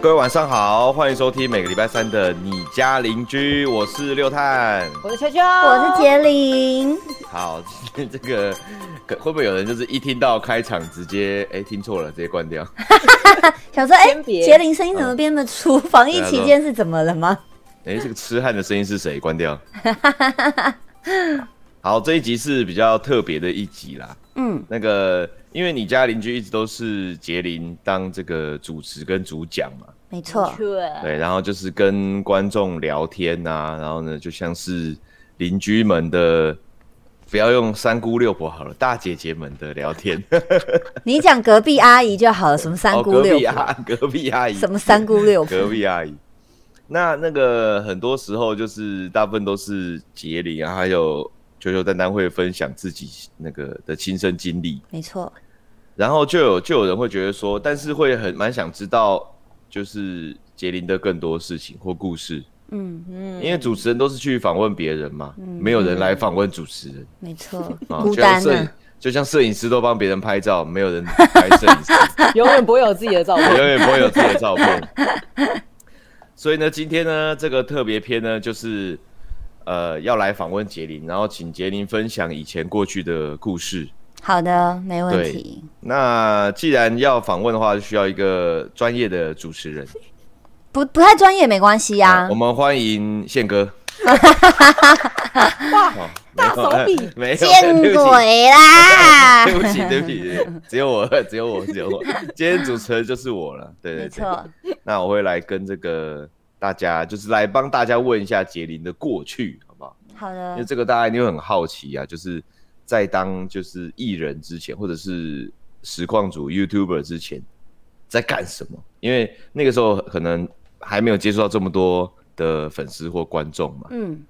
各位晚上好，欢迎收听每个礼拜三的你家邻居，我是六探。我是秋秋，我是杰林。好，今 天这个可会不会有人就是一听到开场直接哎、听错了，直接关掉？想说，哎、杰林声音怎么变那么粗？防疫期间是怎么了吗？哎、这个痴汉的声音是谁？关掉。好，这一集是比较特别的一集啦。嗯，那个，因为你家邻居一直都是杰林当这个主持跟主讲嘛，没错，对，然后就是跟观众聊天呐、然后呢，就像是邻居们的，不要用三姑六婆好了，大姐姐们的聊天。你讲隔壁阿姨就好了，什么三哦，姑六婆，壁阿隔壁阿姨，什么三姑六婆，隔壁阿姨。那那个很多时候就是大部分都是杰林啊，还有球球丹丹会分享自己那个的亲身经历，没错，然后就有就有人会觉得说，但是会很蛮想知道，就是杰林的更多事情或故事，嗯嗯，因为主持人都是去访问别人嘛，没有人来访问主持人。没错，啊，孤就像单摄影，就像摄影师都帮别人拍照，没有人拍摄影师。永远不会有自己的照片。永远不会有自己的照片。所以呢，今天呢，这个特别篇呢，就是呃要来访问杰林，然后请杰林分享以前过去的故事。好的，没问对题。那既然要访问的话，就需要一个专业的主持人。不不太专业没关系呀、呃我们欢迎宪哥。哇，哦大手笔没有，见对不起鬼啦！对不起，对不起，只有我，只有我，只有我。今天主持人就是我了，对对对。没错，那我会来跟这个大家，就是来帮大家问一下杰林的过去，好不好？好的因为，这个大家一定会很好奇啊，就是在当就是艺人之前，或者是实况组 YouTuber 之前，在干什么？因为那个时候可能还没有接触到这么多的粉丝或观众嘛，嗯，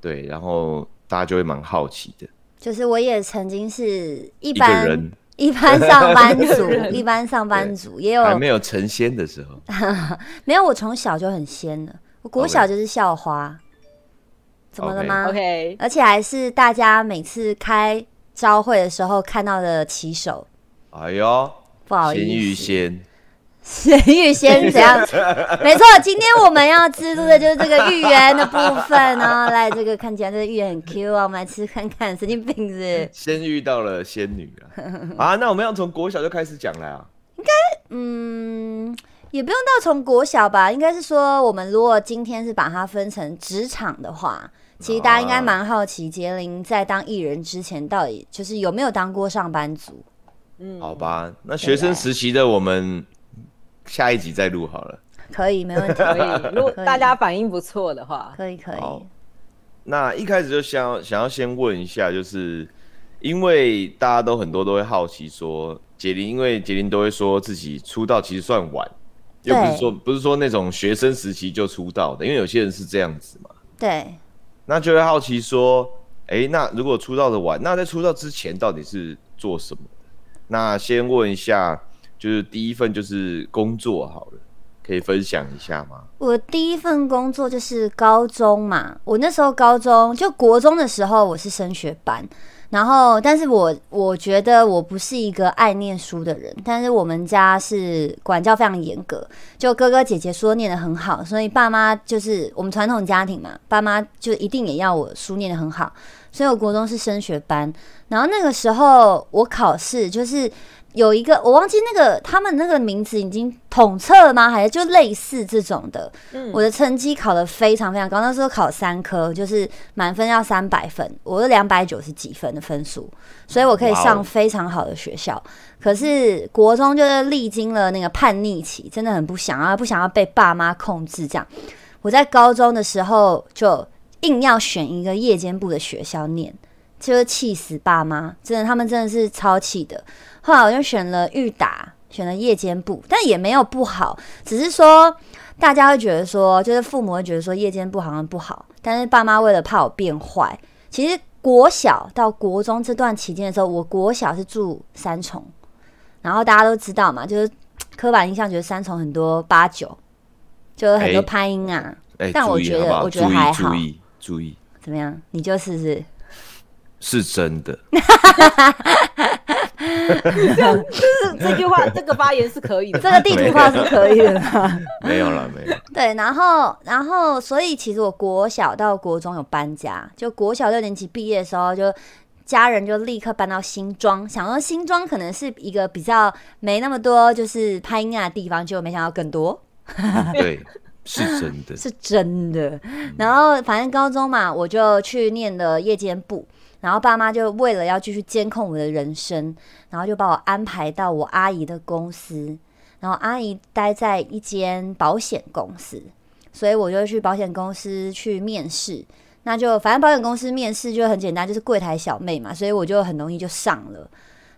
对，然后大家就会蛮好奇的。就是我也曾经是一般人一般上班族，一般上班族也有还没有成仙的时候，没有，我从小就很仙了。我国小就是校花。怎么了吗？OK，而且还是大家每次开招会的时候看到的旗手。哎呦，不好意思，仙，咸芋仙怎样？没错，今天我们要知录的就是这个芋圆的部分哦。来，这个看起来这个芋圆很 Q 啊，我们来吃看看。神经病是不是？先遇到了仙女啊！啊，那我们要从国小就开始讲了啊。应该嗯，也不用到从国小吧，应该是说，我们如果今天是把它分成职场的话，其实大家应该蛮好奇，杰林在当艺人之前，到底就是有没有当过上班族？嗯，好吧，那学生时期的我们下一集再录好了。可以，没问题，可以。如果大家反应不错的话，可以，可以。那一开始就想想要先问一下，就是因为大家都很多都会好奇说，杰林，因为杰林都会说自己出道其实算晚，又不是说不是说那种学生时期就出道的，因为有些人是这样子嘛，对，那就会好奇说，诶，那如果出道的晚，那在出道之前到底是做什么的？那先问一下，就是第一份就是工作好了，可以分享一下吗？我第一份工作就是高中嘛，我那时候高中就国中的时候，我是升学班，然后但是我我觉得我不是一个爱念书的人，但是我们家是管教非常严格，就哥哥姐姐说念得很好，所以爸妈就是我们传统家庭嘛，爸妈就一定也要我书念得很好，所以我国中是升学班，然后那个时候我考试就是。有一个我忘记那个他们那个名字已经统测了吗？还是就类似这种的？嗯我的成绩考得非常非常高，那时候考三科，就是满分要三百分，我是两百九十几分的分数，所以我可以上非常好的学校。可是国中就是历经了那个叛逆期，真的很不想要，不想要被爸妈控制这样。我在高中的时候就硬要选一个夜间部的学校念，就是气死爸妈，真的，他们真的是超气的。后来我就选了裕达，选了夜间部，但也没有不好，只是说大家会觉得说，就是父母会觉得说夜间部好像不好，但是爸妈为了怕我变坏，其实国小到国中这段期间的时候，我国小是住三重，然后大家都知道嘛，就是刻板印象觉得三重很多八九，就是很多哎拍音啊，哎、但我觉得我觉得还好注意注意，怎么样？你就是是是真的。这样就是这句话，这个发言是可以的。这个地图炮是可以的吗？没有了，没有。对，然后然后所以其实我国小到国中有搬家，就国小六年级毕业的时候就。家人就立刻搬到新庄，想说新庄可能是一个比较没那么多就是拍音啊的地方，就没想到更多。对，是真的，是真的。然后反正高中嘛，我就去念了夜间部，然后爸妈就为了要继续监控我的人生，然后就把我安排到我阿姨的公司，然后阿姨待在一间保险公司，所以我就去保险公司去面试。那就反正保险公司面试就很简单，就是柜台小妹嘛，所以我就很容易就上了。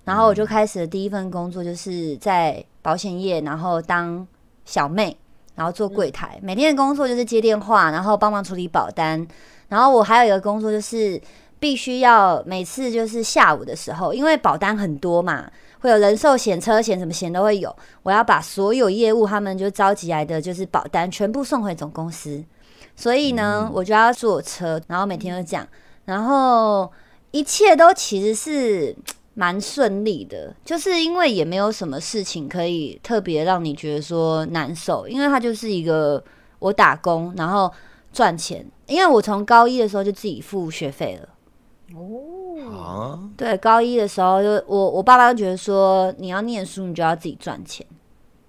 然后我就开始的第一份工作就是在保险业，然后当小妹，然后做柜台。每天的工作就是接电话，然后帮忙处理保单。然后我还有一个工作就是必须要每次就是下午的时候，因为保单很多嘛，会有人寿险、车险什么险都会有，我要把所有业务他们就召集来的就是保单全部送回总公司。所以呢，我就要坐车，然后每天都讲，然后一切都其实是蛮顺利的，就是因为也没有什么事情可以特别让你觉得说难受，因为它就是一个我打工然后赚钱，因为我从高一的时候就自己付学费了。哦，对，高一的时候就我我爸爸就觉得说你要念书，你就要自己赚钱。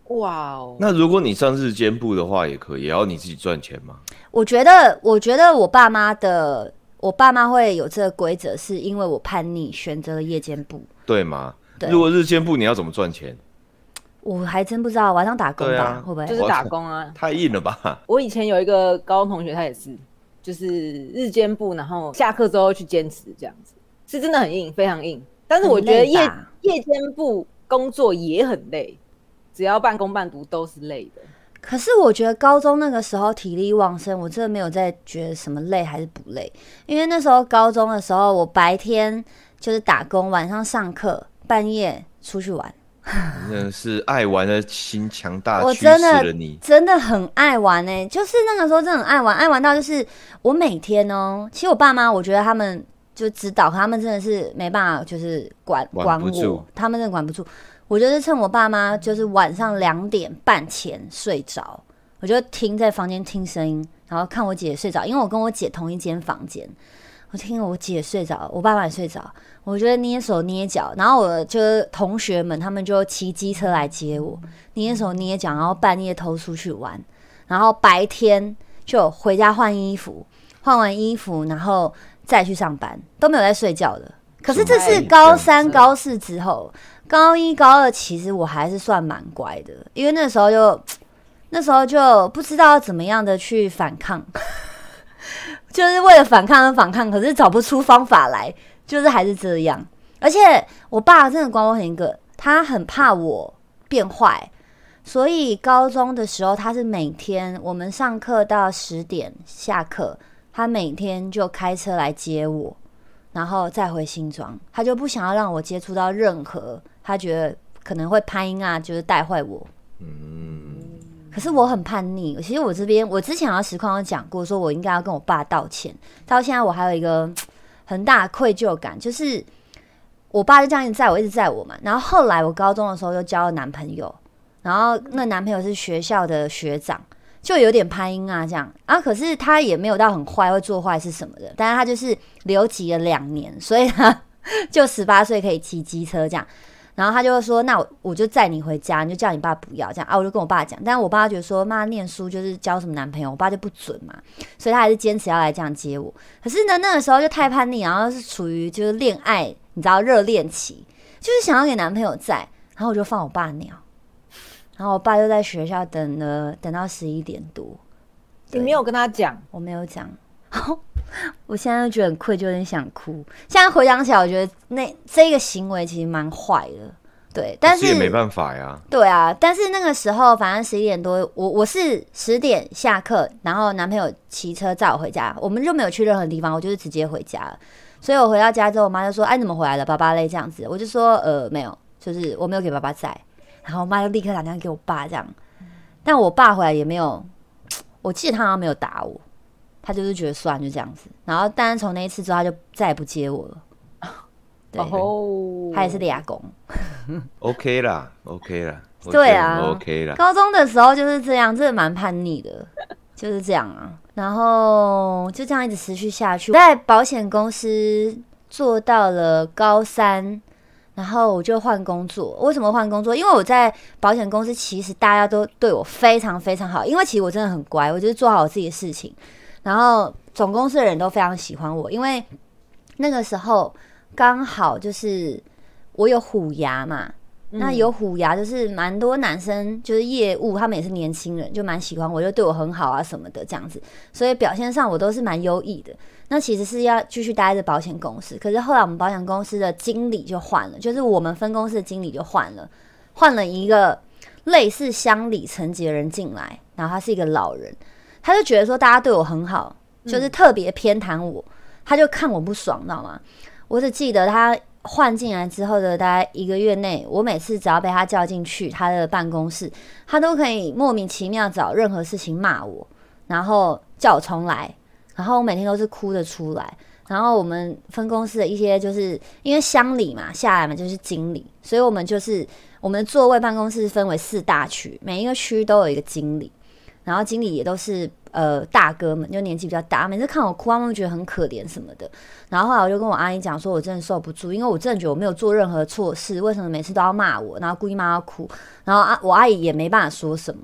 哇哦！那如果你上日间部的话，也可以，也要你自己赚钱吗？我觉得，我觉得我爸妈的，我爸妈会有这个规则，是因为我叛逆选择了夜间部，对吗？如果日间部，你要怎么赚钱？我还真不知道，晚上打工吧，会不会就是打工啊？太硬了吧！我以前有一个高中同学，他也是，就是日间部，然后下课之后去坚持这样子，是真的很硬，非常硬。但是我觉得夜夜间部工作也很累。只要半工半读都是累的，可是我觉得高中那个时候体力旺盛，我真的没有在觉得什么累还是不累，因为那时候高中的时候，我白天就是打工，晚上上课，半夜出去玩。真的是爱玩的心强大，我真的真的很爱玩呢，就是那个时候真的很爱玩，爱玩到就是我每天哦，其实我爸妈我觉得他们就指导，他们真的是没办法，就是管管我，他们真的管不住。我就是趁我爸妈就是晚上两点半前睡着，我就听在房间听声音，然后看我姐睡着，因为我跟我姐同一间房间，我听我姐睡着，我爸爸也睡着，我觉得捏手捏脚，然后我就同学们他们就骑机车来接我，捏手捏脚，然后半夜偷出去玩，然后白天就回家换衣服，换完衣服然后再去上班，都没有在睡觉的。可是这是高三高四之后。高一、高二，其实我还是算蛮乖的，因为那时候就 那时候就不知道怎么样的去反抗，就是为了反抗而反抗，可是找不出方法来，就是还是这样。而且我爸真的管我很一个，他很怕我变坏，所以高中的时候他是每天我们上课到十点下课，他每天就开车来接我，然后再回新庄，他就不想要让我接触到任何。他觉得可能会拍音啊，就是带坏我。嗯，可是我很叛逆。其实我这边，我之前好像实况有讲过，说我应该要跟我爸道歉。到现在我还有一个 很大的愧疚感，就是我爸就这样一直载我，一直载我嘛。然后后来我高中的时候又交了男朋友，然后那男朋友是学校的学长，就有点拍音啊这样啊。可是他也没有到很坏，会做坏事什么的。但是他就是留级了两年，所以他 就十八岁可以骑机车这样。然后他就说：“那我我就载你回家，你就叫你爸不要这样啊。”我就跟我爸讲，但是我爸觉得说：“妈念书就是交什么男朋友，我爸就不准嘛。”所以他还是坚持要来这样接我。可是呢，那个时候就太叛逆，然后是处于就是恋爱，你知道热恋期，就是想要给男朋友在，然后我就放我爸鸟，然后我爸就在学校等了，等到十一点多。你没有跟他讲？我没有讲。我现在就觉得很愧疚，有点想哭。现在回想起来，我觉得那这个行为其实蛮坏的，对。但是也没办法呀。对啊，但是那个时候，反正十一点多，我我是十点下课，然后男朋友骑车载我回家，我们就没有去任何地方，我就是直接回家。所以我回到家之后，我妈就说：“哎，怎么回来了？爸爸累？”这样子，我就说：“呃，没有，就是我没有给爸爸载。”然后我妈就立刻打电话给我爸，这样。但我爸回来也没有，我记得他好像没有打我。他就是觉得算就这样子，然后但是从那一次之后，他就再也不接我了。对，哦，他也是俩工。OK 啦，OK 啦，我对啊，OK 啦。高中的时候就是这样，真的蛮叛逆的，就是这样啊。然后就这样一直持续下去，在保险公司做到了高三，然后我就换工作。为什么换工作？因为我在保险公司，其实大家都对我非常非常好，因为其实我真的很乖，我就是做好我自己的事情。然后总公司的人都非常喜欢我，因为那个时候刚好就是我有虎牙嘛，那有虎牙就是蛮多男生，就是业务，他们也是年轻人，就蛮喜欢我，就对我很好啊什么的这样子，所以表现上我都是蛮优异的。那其实是要继续待在保险公司，可是后来我们保险公司的经理就换了，就是我们分公司的经理就换了，换了一个类似乡里层级的人进来，然后他是一个老人，他就觉得说大家对我很好，就是特别偏袒我，他就看我不爽，你知道吗？我只记得他换进来之后的大概一个月内，我每次只要被他叫进去他的办公室，他都可以莫名其妙找任何事情骂我，然后叫我重来，然后我每天都是哭着出来。然后我们分公司的一些就是因为乡里嘛，下来嘛就是经理，所以我们就是我们的座位办公室分为四大区，每一个区都有一个经理，然后经理也都是呃大哥们，就年纪比较大，每次看我哭，他们觉得很可怜什么的。然后后来我就跟我阿姨讲说，我真的受不住，因为我真的觉得我没有做任何错事，为什么每次都要骂我，然后故意骂到哭？然后啊，我阿姨也没办法说什么，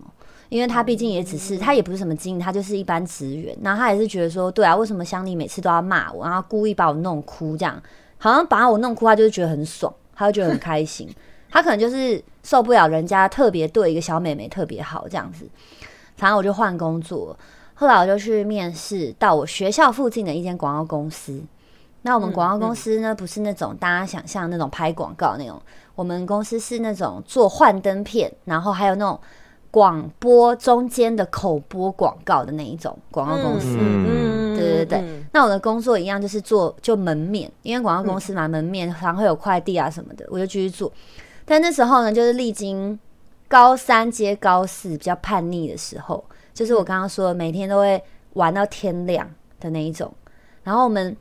因为她毕竟也只是，她也不是什么经理，她就是一般职员。然后她也是觉得说，对啊，为什么乡里每次都要骂我，然后故意把我弄哭，这样好像把我弄哭，她就是觉得很爽，她就觉得很开心。她可能就是受不了人家特别对一个小妹妹特别好这样子。反正我就换工作，后来我就去面试到我学校附近的一间广告公司。那我们广告公司呢，不是那种大家想象那种拍广告那种，我们公司是那种做幻灯片，然后还有那种广播中间的口播广告的那一种广告公司。嗯对对对嗯那我的工作一样，就是做就门面，因为广告公司嘛，门面常会有快递啊什么的，我就继续做。但那时候呢，就是历经高三接高四比较叛逆的时候，就是我刚刚说的，每天都会玩到天亮的那一种。然后我们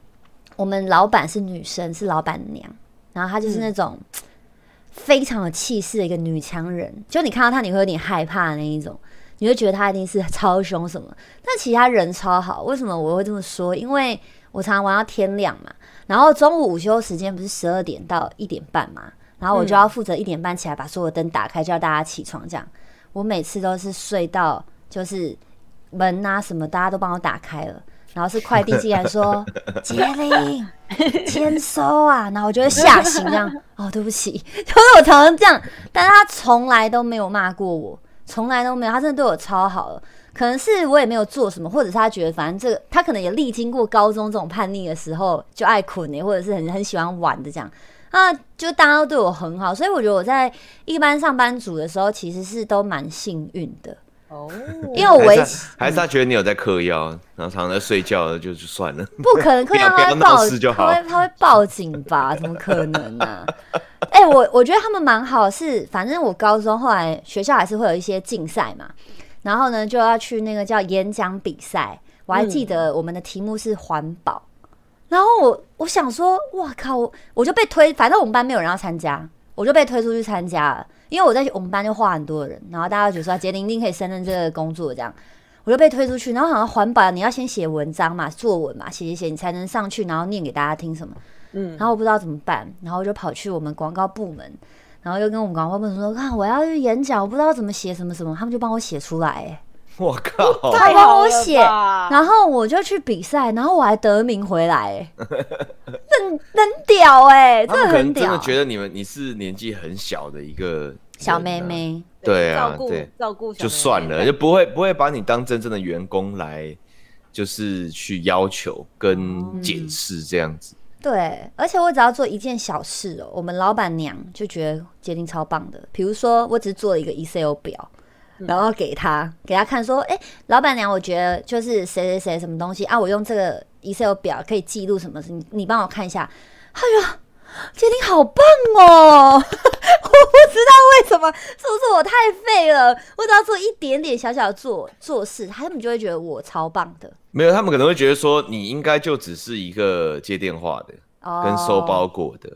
我们老板是女生，是老板娘，然后她就是那种非常有气势的一个女强人，就你看到她你会有点害怕的那一种。你会觉得她一定是超凶什么，但其实她人超好。为什么我会这么说？因为我常常玩到天亮嘛，然后中午午休时间不是十二点到一点半嘛，然后我就要负责一点半起来把所有灯打开，叫大家起床。这样，我每次都是睡到就是门啊什么大家都帮我打开了，然后是快递进来说 杰林签收啊，然后我就会吓醒这样。哦，对不起，就是我常常这样，但是他从来都没有骂过我。从来都没有，他真的对我超好了。可能是我也没有做什么，或者是他觉得反正这个他可能也历经过高中这种叛逆的时候，就爱捆呢，或者是很很喜欢玩的这样。啊，就大家都对我很好，所以我觉得我在一般上班族的时候其实是都蛮幸运的，哦，因为我维还是他还是他觉得你有在嗑药，然后常常在睡觉了，就就算了。不可能，嗑药他会报，警就好。他会他会报警吧？怎么可能呢、哎、我我觉得他们蛮好，是反正我高中后来学校还是会有一些竞赛嘛，然后呢就要去那个叫演讲比赛，我还记得我们的题目是环保，然后我我想说，哇靠，我我就被推，反正我们班没有人要参加，我就被推出去参加了，因为我在我们班就画很多人，然后大家就觉得说杰林一定可以胜任这个工作这样。我就被推出去，然后好像环保，你要先写文章嘛，作文嘛，写写写，你才能上去，然后念给大家听什么。嗯然后我不知道怎么办，然后我就跑去我们广告部门，然后又跟我们广告部门说，看我要去演讲，我不知道怎么写什么什么，他们就帮我写出来，哎，我靠！他帮太好了我写，然后我就去比赛，然后我还得名回来，哎，很很屌哎，他真的很真的，觉得你们你是年纪很小的一个小妹妹，对啊照顾对。照顾就算了，就不会不会把你当真正的员工来，就是去要求跟检视这样子。对，而且我只要做一件小事哦，我们老板娘就觉得杰林超棒的。比如说，我只是做了一个 Excel 表，然后给他给他看，说：“哎、老板娘，我觉得就是谁谁谁什么东西啊，我用这个 Excel 表可以记录什么，你你帮我看一下。”哎呀，杰林好棒哦！我不知道为什么，是不是我太废了？我只要做一点点小小的做做事，他们就会觉得我超棒的。没有，他们可能会觉得说你应该就只是一个接电话的，哦跟收包裹的，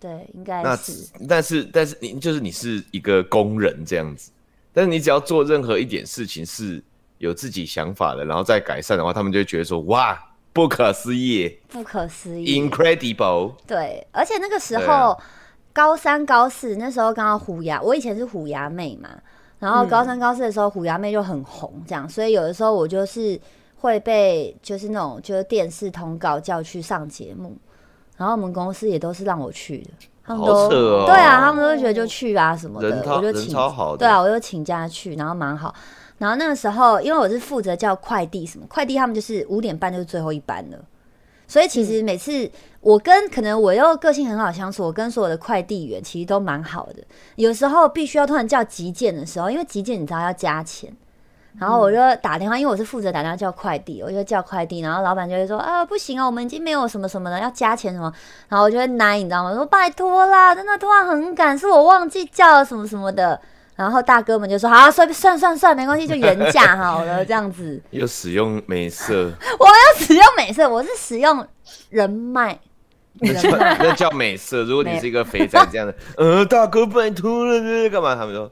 对，应该那是。但是但是你就是你是一个工人这样子，但是你只要做任何一点事情是有自己想法的，然后再改善的话，他们就会觉得说哇，不可思议不可思议，，incredible。对，而且那个时候、啊。高三高四那时候刚好虎牙，我以前是虎牙妹嘛，然后高三高四的时候虎牙妹就很红，这样，所以有的时候我就是会被就是那种就是电视通告叫去上节目，然后我们公司也都是让我去的，他们好都对啊，他们都会觉得就去啊什么的人，我就请超好的。对啊，我就请假去，然后蛮好。然后那个时候，因为我是负责叫快递什么，快递他们就是五点半就是最后一班了，所以其实每次我跟可能我又个性很好相处，我跟所有的快递员其实都蛮好的。有时候必须要突然叫急件的时候，因为急件你知道要加钱，然后我就打电话，因为我是负责打电话叫快递，我就叫快递，然后老板就会说啊不行啊，我们已经没有什么什么了要加钱什么，然后我就会奶你知道吗？说拜托啦，真的突然很赶，是我忘记叫了什么什么的。然后大哥们就说：“好，算算算算，没关系，就原价好了，这样子。又使用美色，我要使用美色，我是使用人脉，那叫美色。如果你是一个肥仔这样的，呃，大哥拜托了，这干嘛？他们说呃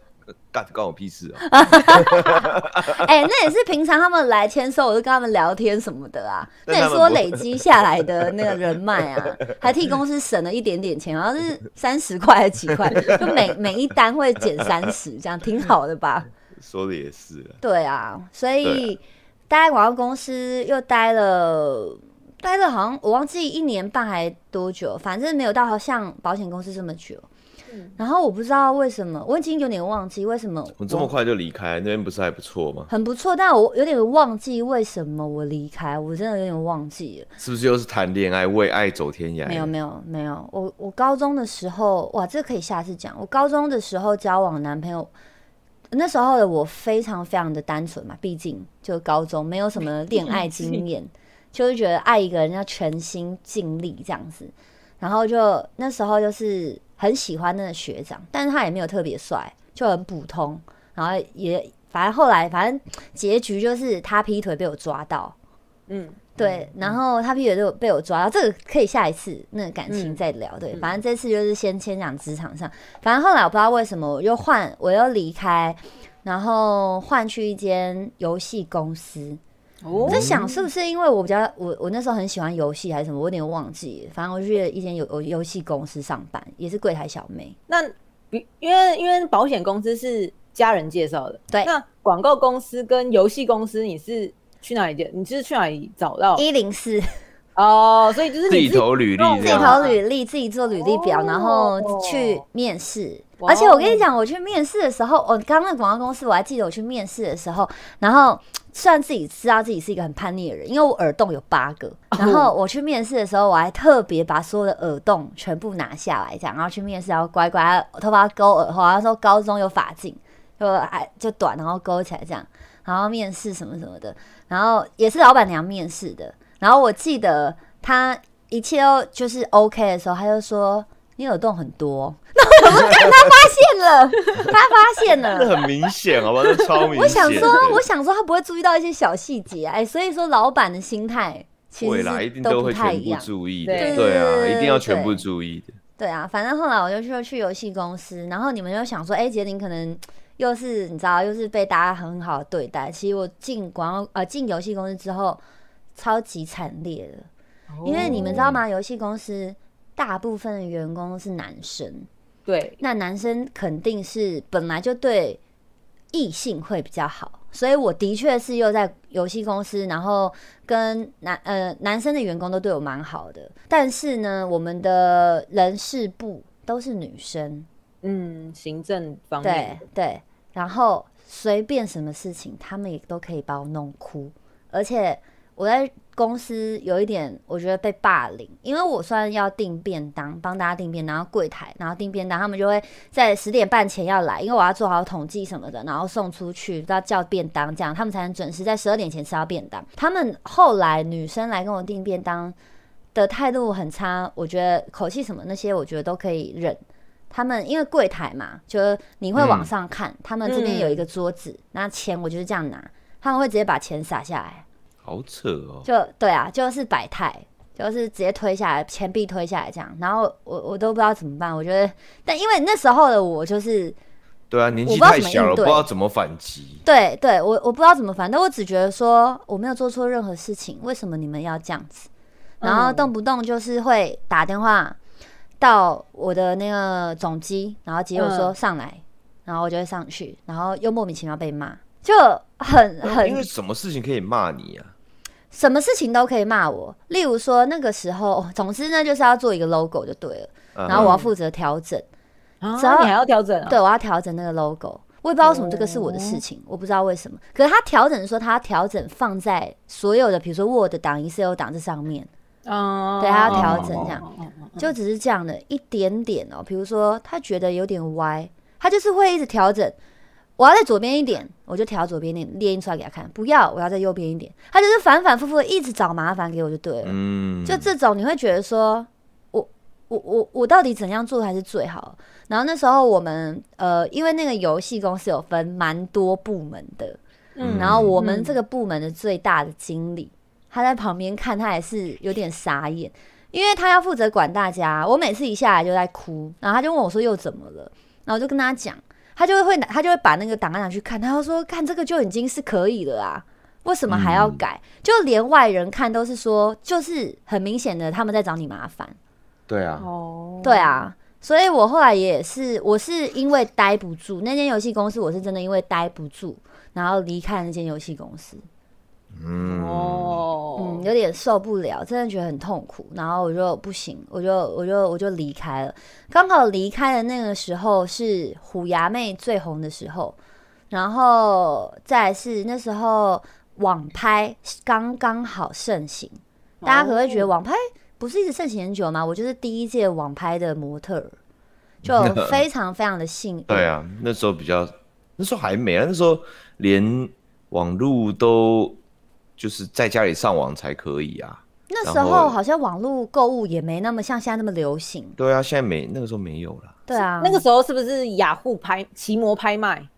干关我屁事啊。哎、那也是平常他们来签收，我就跟他们聊天什么的啊。那也是我累积下来的那个人脉啊，还替公司省了一点点钱，好像是三十块还是几块，就每每一单会减三十，这样挺好的吧？说的也是啊，对啊，所以待在广告公司又待了。待了好像我忘记一年半还多久，反正没有到像保险公司这么久。然后我不知道为什么，我已经有点忘记为什么我这么快就离开，那边不是还不错吗？很不错，但我有点忘记为什么我离开，我真的有点忘记了。是不是又是谈恋爱，为爱走天涯？没有没有没有，我我高中的时候，哇，这可以下次讲。我高中的时候交往男朋友，那时候的我非常非常的单纯嘛，毕竟就高中没有什么恋爱经验，就是觉得爱一个人要全心尽力这样子。然后就那时候就是很喜欢那个学长，但是他也没有特别帅，就很普通。然后也反正后来反正结局就是他劈腿被我抓到，嗯，对，然后他劈腿就被我抓到，这个可以下一次那个感情嗯再聊。对，反正这次就是先先讲职场上，反正后来我不知道为什么我又换，我又离开，然后换去一间游戏公司。哦我在想是不是因为我比较我我那时候很喜欢游戏还是什么，我有点忘记。反正我去了一间游游游戏公司上班，也是柜台小妹。那比因为因为保险公司是家人介绍的，对那广告公司跟游戏公司你是去哪里见？你是去哪里找到？一零四哦，所以就是自己投履历自自己投履历，自己做履历表，哦然后去面试。而且我跟你讲，我去面试的时候，我刚刚那广告公司，我还记得我去面试的时候，然后虽然自己知道自己是一个很叛逆的人，因为我耳洞有八个，然后我去面试的时候，我还特别把所有的耳洞全部拿下来，这样，然后去面试，然后乖乖头发勾耳后，他说高中有发镜，就还就短，然后勾起来这样，然后面试什么什么的，然后也是老板娘面试的，然后我记得他一切都就是 OK 的时候，他就说你耳洞很多，那我想说，干他发现了，他发现那了。很明显，好吧？那超明显。我想说，我想说他不会注意到一些小细节，哎，所以说老板的心态其实都不定都会全部太一样。注意的，对对啊，一定要全部注意的。对啊，反正后来我就去去游戏公司，然后你们就想说，哎、杰林可能又是你知道，又是被大家很好的对待。其实我进广告呃进游戏公司之后，超级惨烈的，因为你们知道吗？游戏公司大部分的员工都是男生，对，那男生肯定是本来就对异性会比较好，所以我的确是又在游戏公司，然后跟男呃男生的员工都对我蛮好的，但是呢，我们的人事部都是女生，嗯，行政方对面，对，然后随便什么事情，他们也都可以把我弄哭，而且我在公司有一点，我觉得被霸凌，因为我算要订便当，帮大家订便当，然后柜台，然后订便当，他们就会在十点半前要来，因为我要做好统计什么的，然后送出去，要叫便当，这样他们才能准时在十二点前吃到便当。他们后来女生来跟我订便当的态度很差，我觉得口气什么那些，我觉得都可以忍。他们因为柜台嘛，就你会往上看，他们这边有一个桌子，那钱我就是这样拿，他们会直接把钱撒下来，好扯哦。就对啊，就是百态。就是直接推下来，钱币推下来这样，然后我我都不知道怎么办。我觉得，但因为那时候的我就是，对啊，年纪太小了，不知道怎么反击。对对，我我不知道怎么反，但我只觉得说我没有做错任何事情，为什么你们要这样子？然后嗯动不动就是会打电话到我的那个总机，然后接我说嗯上来，然后我就会上去，然后又莫名其妙被骂，就很很因为什么事情可以骂你啊？什么事情都可以骂我。例如说那个时候，总之呢就是要做一个 logo 就对了，嗯然后我要负责调整，啊，只要你还要调整啊？对我要调整那个 logo。我也不知道为什么这个是我的事情，我不知道为什么。可是他调整说他要调整放在所有的，比如说 Word 档、Excel 档这上面，哦，对他要调整这样就只是这样的一点点哦。比如说他觉得有点歪，他就是会一直调整。我要在左边一点，我就调左边一点，列印出来给他看。不要，我要在右边一点。他就是反反复复的一直找麻烦给我就对了。嗯，就这种你会觉得说，我我我我到底怎样做才是最好？然后那时候我们呃，因为那个游戏公司有分蛮多部门的，嗯然后我们嗯这个部门的最大的经理，他在旁边看，他也是有点傻眼，因为他要负责管大家。我每次一下来就在哭，然后他就问我说又怎么了，然后我就跟他讲，他就会拿他就会把那个档案拿去看，他就说看这个就已经是可以了啊。为什么还要改？就连外人看都是说，就是很明显的他们在找你麻烦。对啊，哦，对啊，所以我后来也是，我是因为待不住那间游戏公司，我是真的因为待不住，然后离开那间游戏公司。嗯，哦，嗯，有点受不了，真的觉得很痛苦，然后我就不行，我就我就我就离开了。刚好离开的那个时候是虎牙妹最红的时候，然后再来是那时候网拍刚刚好盛行，大家可能会觉得网拍不是一直盛行很久吗？我就是第一届网拍的模特儿，就 非常非常的幸运。对啊，那时候比较，那时候还没啊，那时候连网路都就是在家里上网才可以啊。那时候好像网络购物也没那么像现在那么流行。对啊，现在没那个时候没有了。对啊，那个时候是不是雅虎拍奇摩拍卖？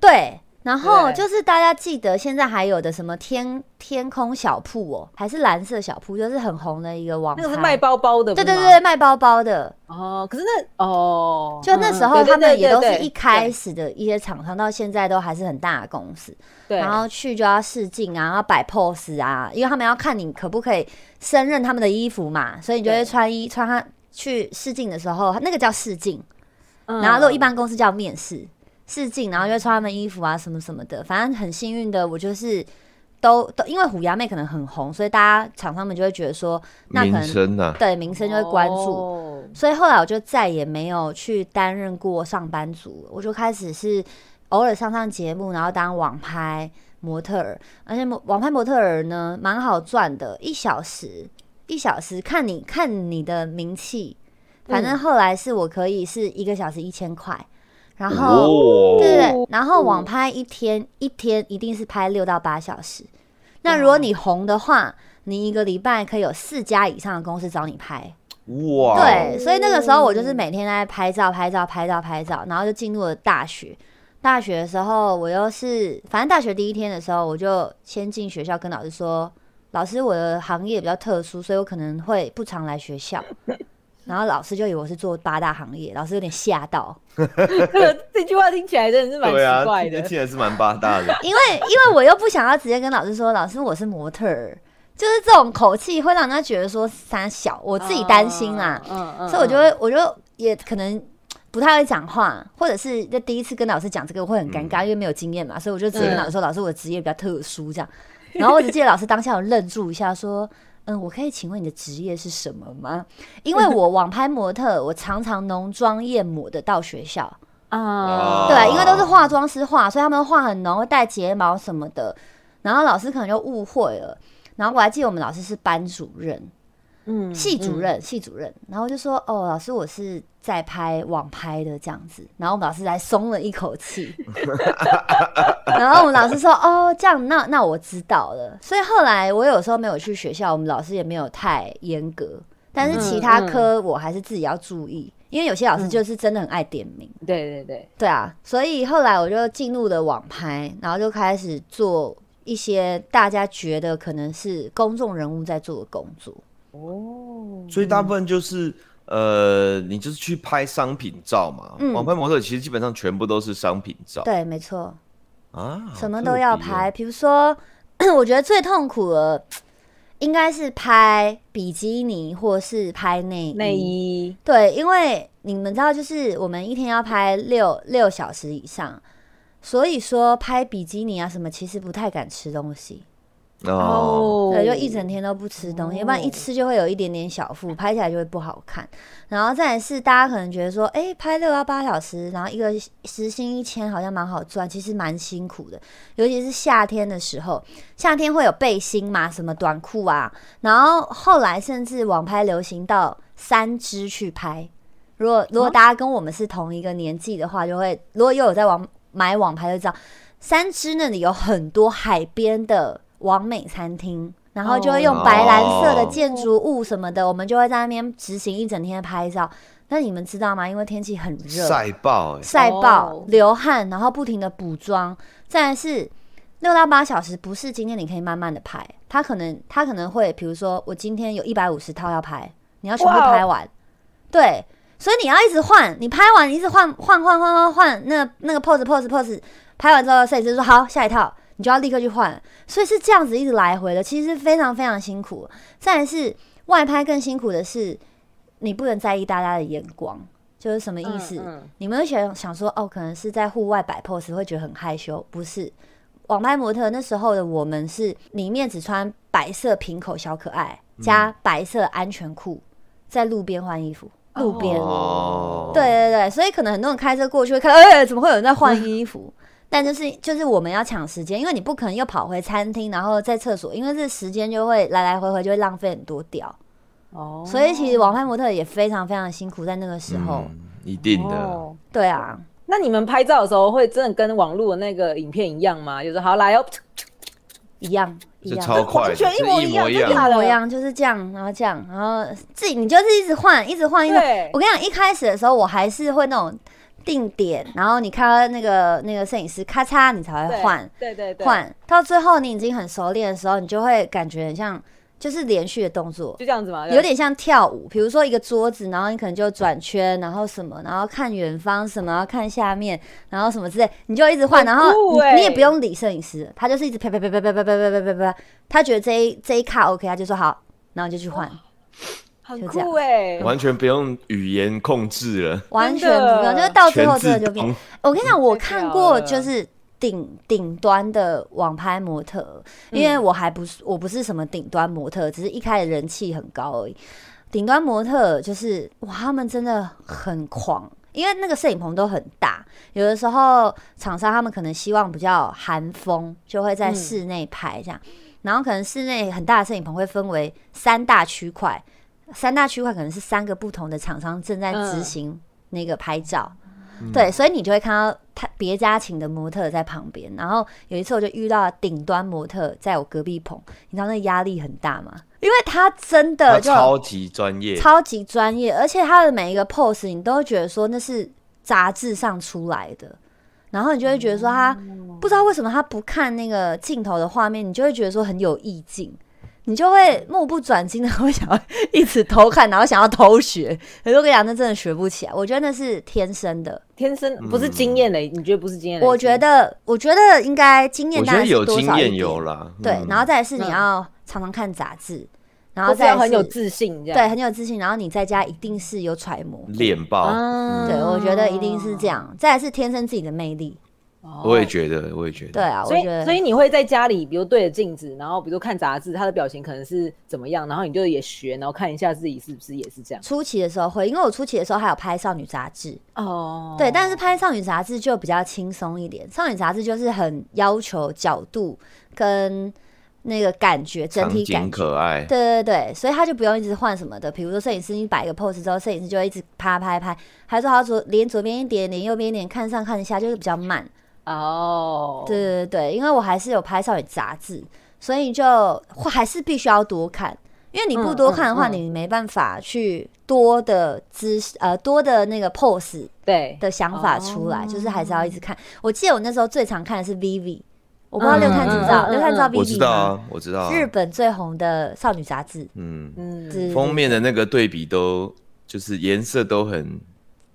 对，然后就是大家记得现在还有的什么天天空小铺哦，还是蓝色小铺，就是很红的一个网那个是卖包包的，对对对，卖包包的。哦，可是那哦，就那时候嗯他们也都是一对。开始的一些厂商，到现在都还是很大的公司。对，然后去就要试镜啊，要摆 pose 啊，因为他们要看你可不可以胜任他们的衣服嘛，所以你就会穿衣穿他去试镜的时候，那个叫试镜。嗯。然后如果一般公司叫面试试镜，然后就穿他们衣服啊什么什么的，反正很幸运的，我就是都都因为虎牙妹可能很红，所以大家厂商们就会觉得说，那可能声啊，对名声就会关注。哦。所以后来我就再也没有去担任过上班族，我就开始是偶尔上上节目，然后当网拍模特儿，而且网拍模特儿呢蛮好赚的，一小时一小时看你看你的名气，反正后来是我可以是一个小时一千块，然后。哦，对对对，然后网拍一天一天一定是拍六到八小时。那如果你红的话，你一个礼拜可以有四家以上的公司找你拍。哇，对，所以那个时候我就是每天在拍照、拍照、拍照、拍照，然后就进入了大学。大学的时候，我又是反正大学第一天的时候，我就先进学校跟老师说：“老师，我的行业比较特殊，所以我可能会不常来学校。”然后老师就以为我是做八大行业，老师有点吓到，这句话听起来真的是蛮奇怪的听。起来是蛮八大的。因为因为我又不想要直接跟老师说，老师我是模特儿，就是这种口气会让人家觉得说三小，我自己担心啦，嗯嗯所以我就会我就也可能不太会讲话，或者是就第一次跟老师讲这个会很尴尬，因为没有经验嘛，所以我就直接跟老师说，老师我的职业比较特殊这样，然后我只记得老师当下有愣住一下说。嗯，我可以请问你的职业是什么吗？因为我 网拍模特，我常常浓妆艳抹的到学校，啊，对，因为都是化妆师画，所以他们画很浓，会带睫毛什么的。然后老师可能就误会了。然后我还记得我们老师是班主任、嗯系主任、系主任。然后就说：“哦，老师，我是在拍网拍的这样子。”然后我们老师才松了一口气。然后我们老师说：“哦，这样，那那我知道了。”所以后来我有时候没有去学校，我们老师也没有太严格。但是其他科我还是自己要注意，因为有些老师就是真的很爱点名。对对对，对啊，所以后来我就进入了网拍，然后就开始做一些大家觉得可能是公众人物在做的工作。哦，所以大部分就是呃，你就是去拍商品照嘛。嗯网拍模特其实基本上全部都是商品照对，没错，啊，什么都要拍。比如说，我觉得最痛苦的应该是拍比基尼或是拍内内衣对，因为你们知道，就是我们一天要拍六六小时以上，所以说拍比基尼啊什么，其实不太敢吃东西。哦，对，就一整天都不吃东西，要不然一吃就会有一点点小腹，拍起来就会不好看。然后再来是大家可能觉得说，哎、拍六到八小时，然后一个时薪一千，好像蛮好赚，其实蛮辛苦的。尤其是夏天的时候，夏天会有背心嘛，什么短裤啊，然后后来甚至网拍流行到三支去拍。如果如果大家跟我们是同一个年纪的话，就会如果又有在网买网拍就知道，三支那里有很多海边的完美餐厅，然后就会用白蓝色的建筑物什么的，我们就会在那边执行一整天的拍照。那你们知道吗？因为天气很热，晒爆哎，晒爆、哦。流汗，然后不停的补妆，再来是六到八小时，不是今天你可以慢慢的拍，他可能他可能会，比如说我今天有一百五十套要拍，你要全部拍完，对，所以你要一直换，你拍完你一直换换换换换换，那那个 pose pose pose，拍完之后摄影师说好下一套，你就要立刻去换，所以是这样子一直来回的，其实非常非常辛苦。再来是外拍更辛苦的是，你不能在意大家的眼光，就是什么意思？嗯嗯你们会想想说，哦，可能是在户外摆 pose 会觉得很害羞，不是？网拍模特那时候的我们是里面只穿白色平口小可爱加白色安全裤，在路边换衣服，路边。哦，对对对，所以可能很多人开车过去会看，哎、怎么会有人在换衣服？但就是就是我们要抢时间，因为你不可能又跑回餐厅，然后在厕所，因为这时间就会来来回回就会浪费很多掉。哦，所以其实网拍模特也非常非常辛苦，在那个时候。嗯一定的，哦对啊，那你们拍照的时候会真的跟网络的那个影片一样吗？就是好来哦，一样一样。超快的，完全一模一样一模一样，就是这样，然后这样，然后自己你就是一直换，一直换，一直换。对我跟你讲，一开始的时候我还是会那种定点，然后你看到那个那个摄影师咔嚓，你才会换对对对，换。到最后你已经很熟练的时候，你就会感觉很像就是连续的动作就。这样子嘛，有点像跳舞，比如说一个桌子，然后你可能就转圈，然后什么，然后看远方什么，然后看下面，然后什么之类，你就一直换，然后你也不用理摄影师，他就是一直啪啪啪啪啪啪啪啪啪啪啪，他觉得这一这一卡 OK，他就说好，然后就去换，很就这样。酷哎，完全不用语言控制了，完全不用，就是到最全后真的就变。我跟你讲，我看过就是顶顶端的网拍模特，因为我还不是我不是什么顶端模特，只是一开始人气很高而已。顶端模特就是哇，他们真的很狂，因为那个摄影棚都很大，有的时候厂商他们可能希望比较寒风，就会在嗯。室内拍这样，然后可能室内很大的摄影棚会分为三大区块，三大区块可能是三个不同的厂商正在执嗯行那个拍照。对，所以你就会看到他别家请的模特在旁边，然后有一次我就遇到顶端模特在我隔壁棚，你知道那压力很大吗？因为他真的就超级专业，超级专业，而且他的每一个 pose 你都会觉得说那是杂志上出来的，然后你就会觉得说他不知道为什么他不看那个镜头的画面，你就会觉得说很有意境。你就会目不转睛的会想要一直偷看，然后想要偷学。可是我跟你讲，那真的学不起来。我觉得那是天生的。天生不是经验累，你觉得不是经验累？我觉得，我觉得应该经验我觉得有经验有啦，对，嗯然后再来是你嗯要常常看杂志，然后再很有自信，这样对，很有自信，然后你在家一定是有揣摩。练爆，嗯对，我觉得一定是这样。再来是天生自己的魅力。我也觉得，我也觉得，对啊，我所以觉得所以你会在家里，比如对着镜子，然后比如看杂志，他的表情可能是怎么样，然后你就也学，然后看一下自己是不是也是这样。初期的时候会，因为我初期的时候还有拍少女杂志，哦，对，但是拍少女杂志就比较轻松一点。少女杂志就是很要求角度跟那个感觉，整体感觉。可爱，对对对，所以他就不用一直换什么的。比如说摄影师，你摆一个 pose 之后，摄影师就会一直拍拍拍，还说好左连左边一点，连右边一点，看上看下，就是比较慢。哦，对对对，因为我还是有拍少女杂志，所以就会还是必须要多看。因为你不多看的话，嗯嗯嗯你没办法去多的姿势呃多的那个 pose 对，的想法出来，哦就是还是要一直看。我记得我那时候最常看的是 Vivi 我不知道六探知不知道，嗯嗯嗯六探知道我知道啊，我知道啊。日本最红的少女杂志，嗯，嗯，封面的那个对比都就是颜色都很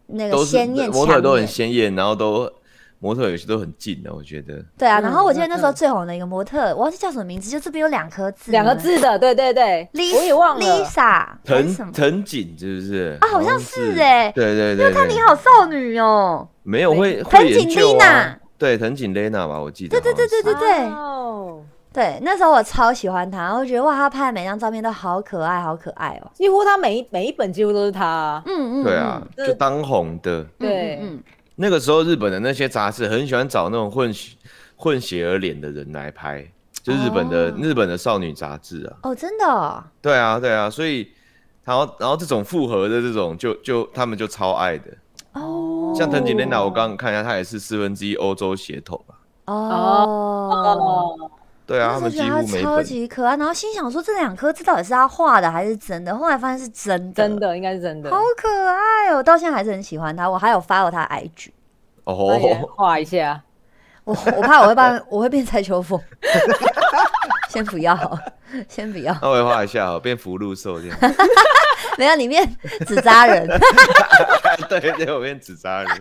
那个鲜艳模特都很。鲜艳，然后都模特有些都很近的，我觉得。对啊，嗯然后我记得嗯那时候嗯最红的一个模特，我忘记叫什么名字，就这边有两颗字，两个字的，对对对，，Lisa，我也忘了。藤藤井是不是？啊好像是欸对对对，看对你好少女哦。没有会藤井会研究 Lina 啊。对，藤井 Lena 吧，我记得。对对对对对对哦对，那时候我超喜欢她，我觉得哇，她拍的每张照片都好可爱，好可爱哦。几乎她每一每一本几乎都是她。嗯嗯，对啊，嗯就当红的嗯，对嗯嗯那个时候，日本的那些杂志很喜欢找那种混血混血儿脸的人来拍，就日本的哦日本的少女杂志啊。哦，真的哦，对啊，对啊，所以然后然后这种复合的这种就就他们就超爱的，哦，像藤井 Lena，我刚刚看一下，她也是四分之一欧洲血统啊。哦。哦，对啊，他们几那时候觉得她超级可爱，然后心想说这两颗字到底是他画的还是真的？后来发现是真的，真的应该是真的。好可爱哦！到现在还是很喜欢他，我还有 follow 他 IG。哦，画一下。我我怕我会变 我会变蔡秋凤，先不要，先不要，那我也画一下哦，变福禄寿这样。没有里面纸扎人。对对，我变纸扎人。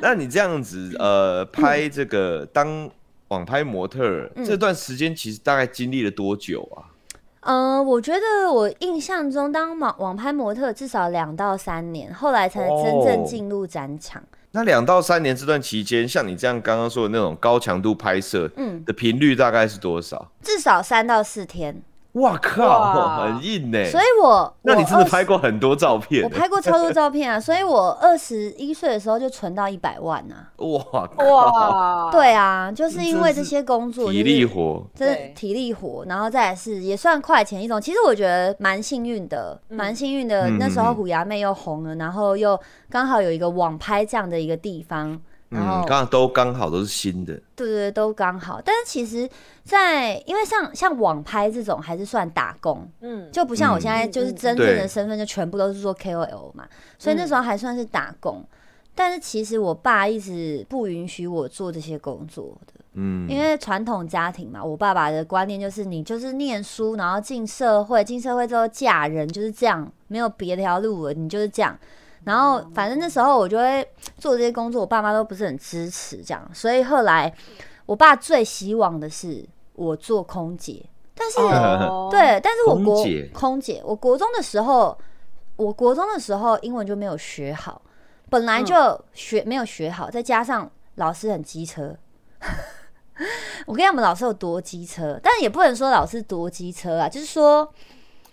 那你这样子呃拍这个当网拍模特儿、嗯这段时间，其实大概经历了多久啊？嗯，我觉得我印象中当网网拍模特至少两到三年，后来才真正哦进入展场。那两到三年这段期间，像你这样刚刚说的那种高强度拍摄嗯，的频率大概是多少？至少三到四天。哇靠，哇很硬呢。所以我那你真的我拍过很多照片我？拍过超多照片啊，所以我二十一岁的时候就存到一百万啊。哇，哇，对啊，就是因为这些工作，体力，活，真的体力活，然后再来是也算快钱一种。其实我觉得蛮幸运的，蛮幸运的。嗯那时候嗯虎牙妹又红了，然后又刚好有一个网拍这样的一个地方，然后嗯，刚刚都刚好都是新的，对对对，都刚好。但是其实在，因为像像网拍这种还是算打工，嗯，就不像我嗯现在就是真正的身份就全部都是做 KOL 嘛，所以那嗯时候还算是打工。但是其实我爸一直不允许我做这些工作的，嗯，因为传统家庭嘛，我爸爸的观念就是你就是念书，然后进社会，进社会之后嫁人就是这样，没有别条路了，你就是这样。然后反正那时候我就会做这些工作，我爸妈都不是很支持这样，所以后来我爸最希望的是我做空姐，但是、哦，对，但是我国空姐空姐，我国中的时候，我国中的时候英文就没有学好，本来就学、没有学好，再加上老师很机车。我跟你讲，我们老师有多机车，但也不能说老师多机车啊，就是说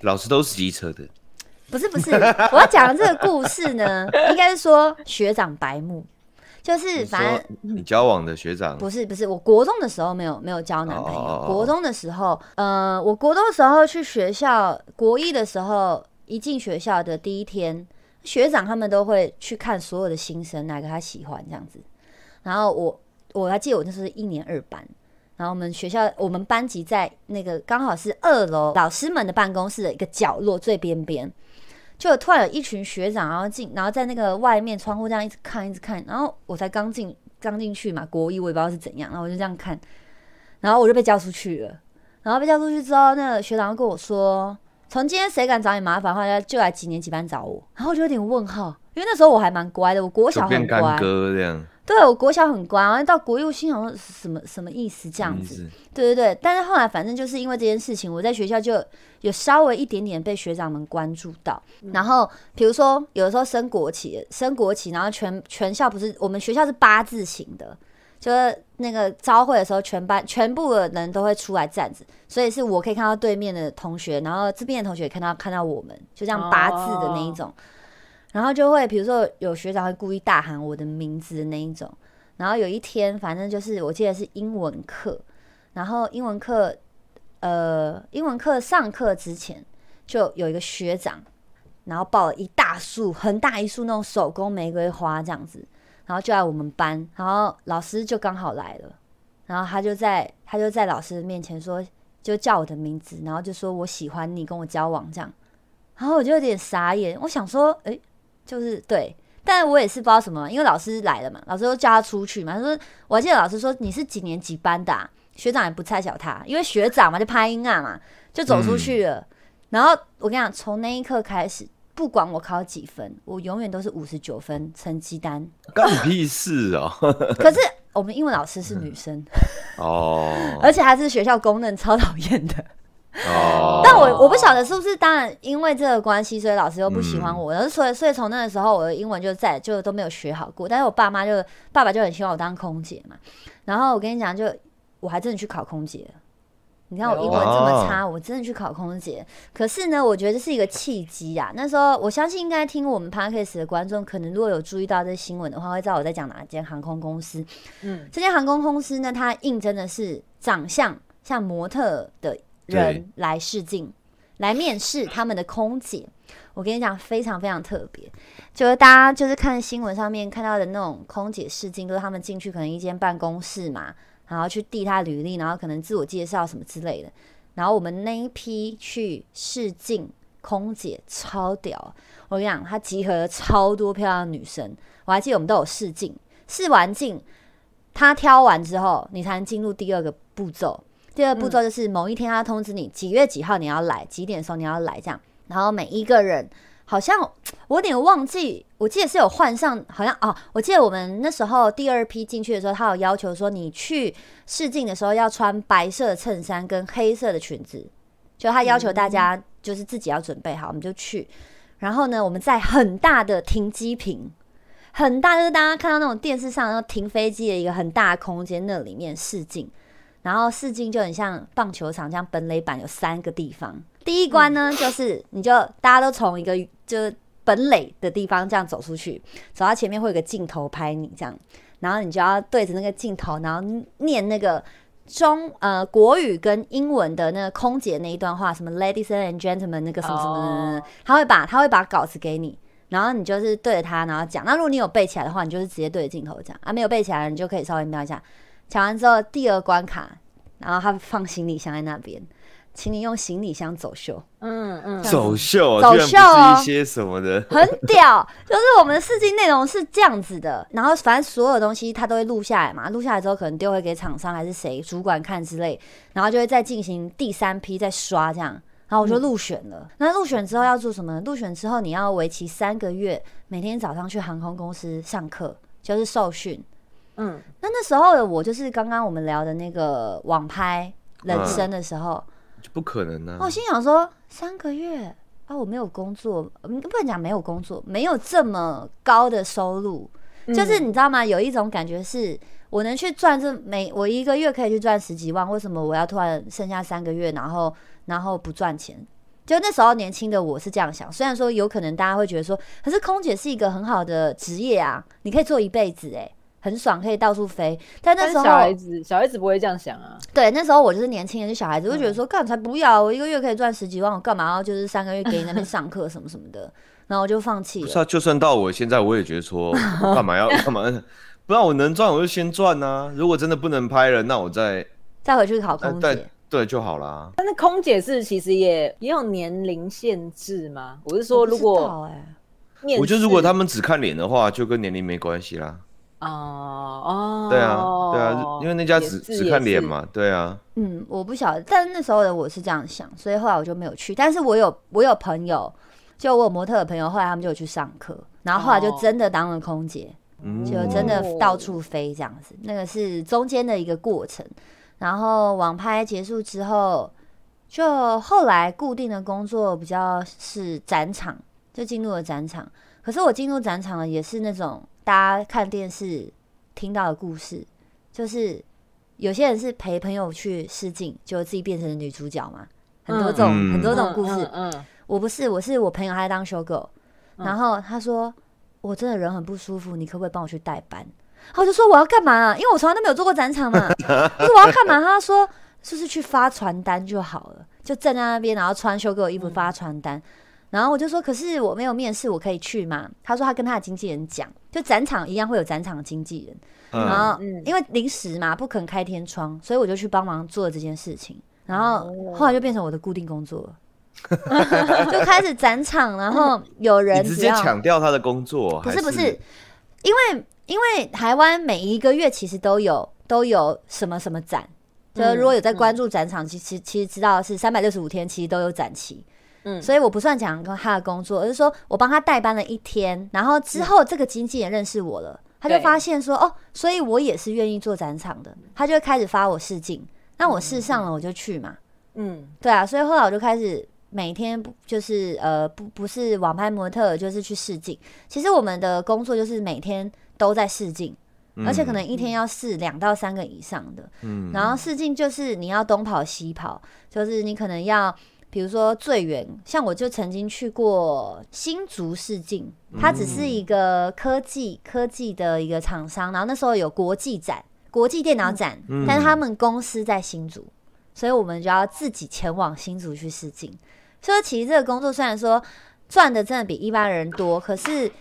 老师都是机车的，不是不是，我要讲的这个故事呢，应该是说学长白目，就是反正说你交往的学长不是不是，我国中的时候没有没有交男朋友。国中的时候，呃，我国中的时候去学校，国一的时候一进学校的第一天，学长他们都会去看所有的新生，哪个他喜欢这样子。然后我我还记得我那时候是一年二班，然后我们学校我们班级在那个刚好是二楼老师们的办公室的一个角落最边边。就突然有一群学长，然后进，然后在那个外面窗户这样一直看，一直看，然后我才刚进刚进去嘛，国一我也不知道是怎样，然后我就这样看，然后我就被叫出去了。然后被叫出去之后，那个学长跟我说：“从今天谁敢找你麻烦的话，就来几年级班找我。”然后我就有点问号，因为那时候我还蛮乖的，我国小很乖，对我国小很乖，然后到国一我心想说什么什么意思这样子？对对对，但是后来反正就是因为这件事情，我在学校就有稍微一点点被学长们关注到。然后比如说有的时候升国旗，升国旗，然后全全校不是我们学校是八字形的，就是那个招会的时候，全班全部的人都会出来站着，所以是我可以看到对面的同学，然后这边的同学也看到看到我们，就这样八字的那一种。然后就会比如说有学长会故意大喊我的名字的那一种。然后有一天，反正就是我记得是英文课，然后英文课，呃，英文课上课之前就有一个学长，然后抱了一大束很大一束那种手工玫瑰花这样子，然后就来我们班，然后老师就刚好来了，然后他就在他就在老师面前说，就叫我的名字，然后就说我喜欢你，跟我交往这样，然后我就有点傻眼，我想说，诶，就是对。但我也是不知道什么，因为老师来了嘛，老师就叫他出去嘛。他说，我还记得老师说你是几年几班的、啊，学长也不太小他，因为学长嘛就拍音啊嘛，就走出去了。然后我跟你讲，从那一刻开始，不管我考几分，我永远都是五十九分成绩单。干你屁事哦！可是我们英文老师是女生，哦 而且还是学校公认超讨厌的。哦，但我我不晓得是不是，当然因为这个关系，所以老师又不喜欢我。然后所以所以从那个时候，我的英文就在就都没有学好过。但是我爸妈就爸爸就很希望我当空姐嘛。然后我跟你讲，就我还真的去考空姐了。你看我英文这么差，我真的去考空姐。可是呢，我觉得这是一个契机啊。那时候我相信应该听我们 podcast 的观众，可能如果有注意到这新闻的话，会知道我在讲哪间航空公司。嗯，这间航空公司呢，它应征的是长相像模特的人来试镜，来面试他们的空姐。我跟你讲，非常非常特别，就是大家就是看新闻上面看到的那种空姐试镜，都是他们进去可能一间办公室嘛，然后去递他履历，然后可能自我介绍什么之类的。然后我们那一批去试镜空姐超屌，我跟你讲，她集合了超多漂亮女生。我还记得我们都有试镜，试完镜，她挑完之后，你才能进入第二个步骤。第二步骤就是某一天他通知你几月几号你要来，几点的时候你要来这样。然后每一个人好像 我有点忘记，我记得是有换上，好像哦，我记得我们那时候第二批进去的时候，他有要求说你去试镜的时候要穿白色的衬衫跟黑色的裙子，就他要求大家就是自己要准备好，我们就去。然后呢，我们在很大的停机坪，很大，就是大家看到那种电视上然后停飞机的一个很大的空间，那里面试镜。然后试镜就很像棒球场这样，本垒板有三个地方。第一关呢，就是你就大家都从一个就是本垒的地方这样走出去，走到前面会有个镜头拍你这样，然后你就要对着那个镜头，然后念那个中呃国语跟英文的那个空姐那一段话，什么 ladies and gentlemen 那个什么什么的哦，他会把他会把稿子给你。然后你就是对着他，然后讲。那如果你有背起来的话，你就是直接对着镜头讲啊；没有背起来，你就可以稍微瞄一下。讲完之后，第二关卡，然后他放行李箱在那边，请你用行李箱走秀，嗯嗯，走秀，走秀一些什么的，很屌。就是我们的试镜内容是这样子的，然后反正所有东西他都会录下来嘛，录下来之后可能丢回给厂商还是谁主管看之类，然后就会再进行第三批再刷这样。然后我就入选了。那入选之后要做什么呢？入选之后你要为期三个月，每天早上去航空公司上课，就是受训。嗯，那那时候的我就是刚刚我们聊的那个网拍人生的时候，就不可能啊我！心想说三个月啊，我没有工作，嗯不能讲没有工作，没有这么高的收入，就是你知道吗？有一种感觉是我能去赚这每我一个月可以去赚十几万，为什么我要突然剩下三个月，然后然后不赚钱？就那时候年轻的我是这样想，虽然说有可能大家会觉得说，可是空姐是一个很好的职业啊，你可以做一辈子哎、很爽，可以到处飞。但那时候小孩子小孩子不会这样想啊，对，那时候我就是年轻人，就小孩子，我就觉得说，干才不要，我一个月可以赚十几万，我干嘛要就是三个月给你那边上课什么什么的，然后我就放弃了。不是啊，就算到我现在，我也觉得说，我干嘛要干嘛？不然我能赚我就先赚呐、如果真的不能拍了，那我再再回去考空姐，对就好啦。但是空姐是其实也也有年龄限制吗？我是说，如果道哎，我觉得如果他们只看脸的话，就跟年龄没关系啦。哦哦，对啊，对啊，因为那家只只看脸。嘛，对啊。嗯，我不晓得，但是那时候的我是这样想，所以后来我就没有去。但是我有我有朋友，就我有模特的朋友，后来他们就有去上课，然后后来就哦真的当了空姐。嗯，就真的到处飞这样子，那个是中间的一个过程。然后网拍结束之后，就后来固定的工作比较是展场，就进入了展场。可是我进入展场了，也是那种大家看电视听到的故事，就是有些人是陪朋友去试镜，就自己变成了女主角嘛，很多种、嗯很多种嗯故事。嗯嗯我不是，我是我朋友他在当修狗，嗯然后他说我真的人很不舒服，你可不可以帮我去代班？然后我就说我要干嘛、啊？因为我从来都没有做过展场嘛。我说我要干嘛？他说就是去发传单就好了，就站在那边，然后穿修狗衣服发传单。然后我就说，可是我没有面试，我可以去吗？他说他跟他的经纪人讲，就展场一样会有展场的经纪人。然嗯，后嗯因为临时嘛，不肯开天窗，所以我就去帮忙做这件事情。然后哦后来就变成我的固定工作了。就开始展场，然后有人直接抢掉他的工作，还不是不是，因为因为台湾每一个月其实都有都有什么什么展，就是如果有在关注展场，其实其实知道是三百六十五天，其实都有展期。嗯所以我不算讲他的工作，而是说我帮他代班了一天，然后之后这个经纪人认识我了，他就发现说哦，所以我也是愿意做展场的，他就会开始发我试镜，那我试上了我就去嘛，嗯对啊，所以后来我就开始每天不就是呃不不是网拍模特，就是去试镜。其实我们的工作就是每天都在试镜，而且可能一天要试两到三个以上的。嗯然后试镜就是你要东跑西跑，就是你可能要。比如说最远，像我就曾经去过新竹试镜，它只是一个科技科技的一个厂商，然后那时候有国际展、国际电脑展，嗯。但是他们公司在新竹，所以我们就要自己前往新竹去试镜。所以其实这个工作虽然说赚的真的比一般人多，可是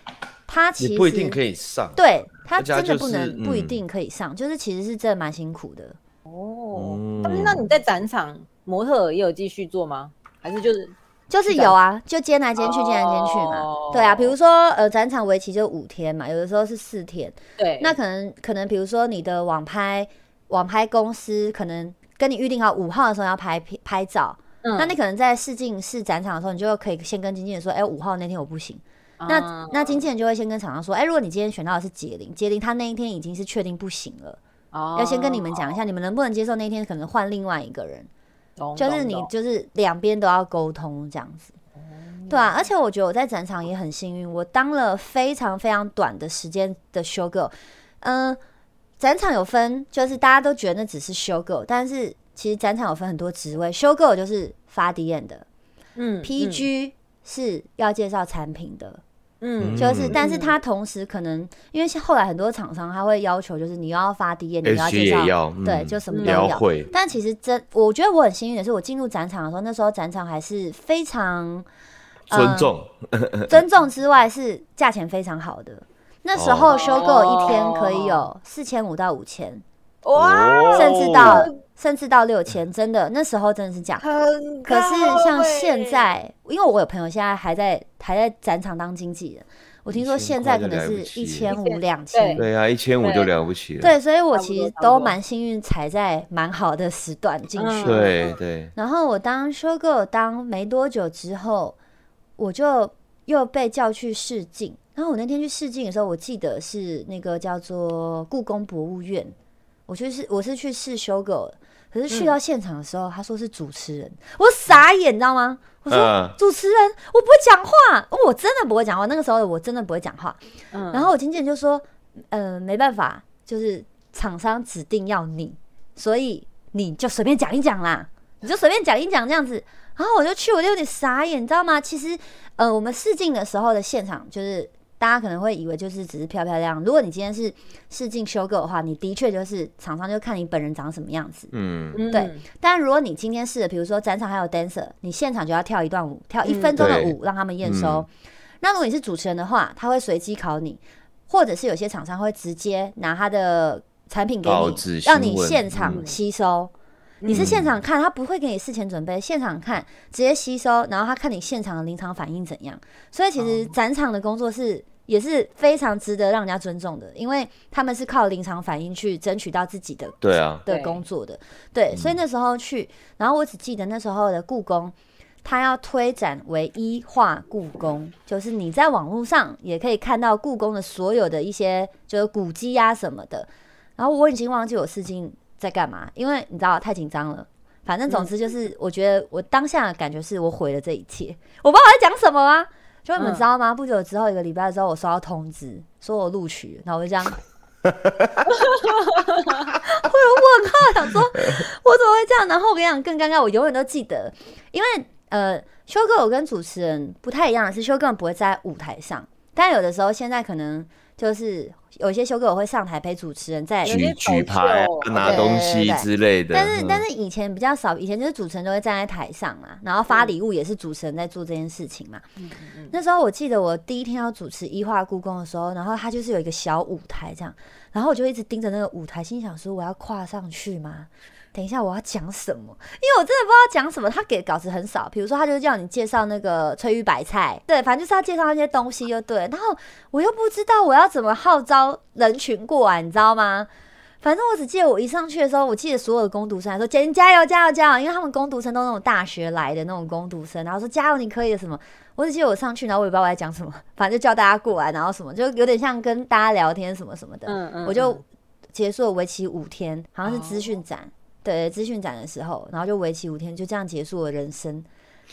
他其实不一定可以上，对它而且它真的不就是能不一嗯定可以上，就是其实是真的蛮辛苦的。哦。那你在展场模特也有继续做吗？还是就是就是有啊，就兼来兼去，兼来兼去嘛。哦对啊，比如说呃，展场为期就五天嘛，有的时候是四天。对？那可能可能比如说你的网拍网拍公司可能跟你预定好五号的时候要拍拍照，嗯那你可能在试镜试展场的时候，你就可以先跟经纪人说，哎、五号那天我不行。那啊那经纪人就会先跟厂商说，哎、如果你今天选到的是杰林，杰林他那一天已经是确定不行了，哦要先跟你们讲一下，你们能不能接受那天可能换另外一个人。懂就是你就是两边都要沟通这样子，对啊，而且我觉得我在展场也很幸运，我当了非常非常短的时间的 show girl。嗯、展场有分，就是大家都觉得那只是 show girl，但是其实展场有分很多职位，show girl 就是发 DM 的嗯，PG 是要介绍产品的，嗯就是，嗯但是他同时可能因为像后来很多厂商他会要求，就是你要发 D N，你要介绍也要，对，嗯就什么都要。但其实真，我觉得我很幸运的是，我进入展场的时候，那时候展场还是非常尊重，尊重之外，是价钱非常好的。那时候哦修购一天可以有四千五到五千，哇，哦甚至到甚至到六千，真的那时候真的是这样。很可是像现在，因为我有朋友现在还在还在展场当经纪人，我听说现在可能是一千五两千，对。啊，一千五就了不起了，对，所以我其实都蛮幸运踩在蛮好的时段进去。嗯。对对，然后我当 show girl 当没多久之后，我就又被叫去试镜。然后我那天去试镜的时候，我记得是那个叫做故宫博物院，我去试我是去试 girl，的可是去到现场的时候，他说是主持人，我傻眼，你知道吗？我说、嗯主持人，我不会讲话，哦我真的不会讲话。那个时候我真的不会讲话。嗯然后我经纪人就说，呃，没办法，就是厂商指定要你，所以你就随便讲一讲啦，你就随便讲一讲这样子。然后我就去，我就有点傻眼，你知道吗？其实，呃，我们试镜的时候的现场，就是大家可能会以为就是只是漂漂亮。如果你今天是试镜修购的话，你的确就是厂商就看你本人长什么样子。嗯，嗯对但如果你今天是，比如说展场还有 dancer，你现场就要跳一段舞，跳一分钟的对舞，让他们验收。那如果你是主持人的话，他会随机考你，或者是有些厂商会直接拿他的产品给你，让你现场嗯吸收。你是现场看，他不会给你事前准备，现场看直接吸收，然后他看你现场的临场反应怎样。所以其实展场的工作是也是非常值得让人家尊重的，因为他们是靠临场反应去争取到自己的对啊，的工作的，对，所以那时候去，然后我只记得那时候的故宫，他要推展为一化故宫，就是你在网络上也可以看到故宫的所有的一些就是古迹啊什么的。然后我已经忘记我试镜在干嘛，因为你知道太紧张了。反正总之就是，我觉得我当下的感觉是我毁了这一切，我不知道我在讲什么啊。就你们嗯知道吗？不久之后，一个礼拜之后，我收到通知，说我录取，然后我就这样 我有问号，想说我怎么会这样？然后我跟你讲，更尴尬，我永远都记得，因为呃，修哥我跟主持人不太一样的是，修哥不会在舞台上，但有的时候现在可能就是有些修哥我会上台陪主持人在举举牌拿东西之类的，但是但是是以前比较少，以前就是主持人都会站在台上嘛，然后发礼物也是主持人在做这件事情嘛。那时候我记得我第一天要主持一化故宫的时候，然后他就是有一个小舞台这样，然后我就一直盯着那个舞台，心想说我要跨上去吗？等一下我要讲什么，因为我真的不知道讲什么。他给稿子很少，比如说他就叫你介绍那个翠玉白菜，对，反正就是要介绍那些东西就对。然后我又不知道我要怎么号召人群过来，你知道吗？反正我只记得我一上去的时候，我记得所有的攻读生说：“姐，你加油，加油，加油！”因为他们攻读生都那种大学来的那种攻读生，然后说：“加油，你可以的。”什么？我只记得我上去，然后我也不知道我在讲什么，反正就叫大家过来，然后什么，就有点像跟大家聊天什么什么的。嗯嗯。我就结束了为期五天，好像是资讯展，对，资讯展的时候，然后就为期五天，就这样结束了人生。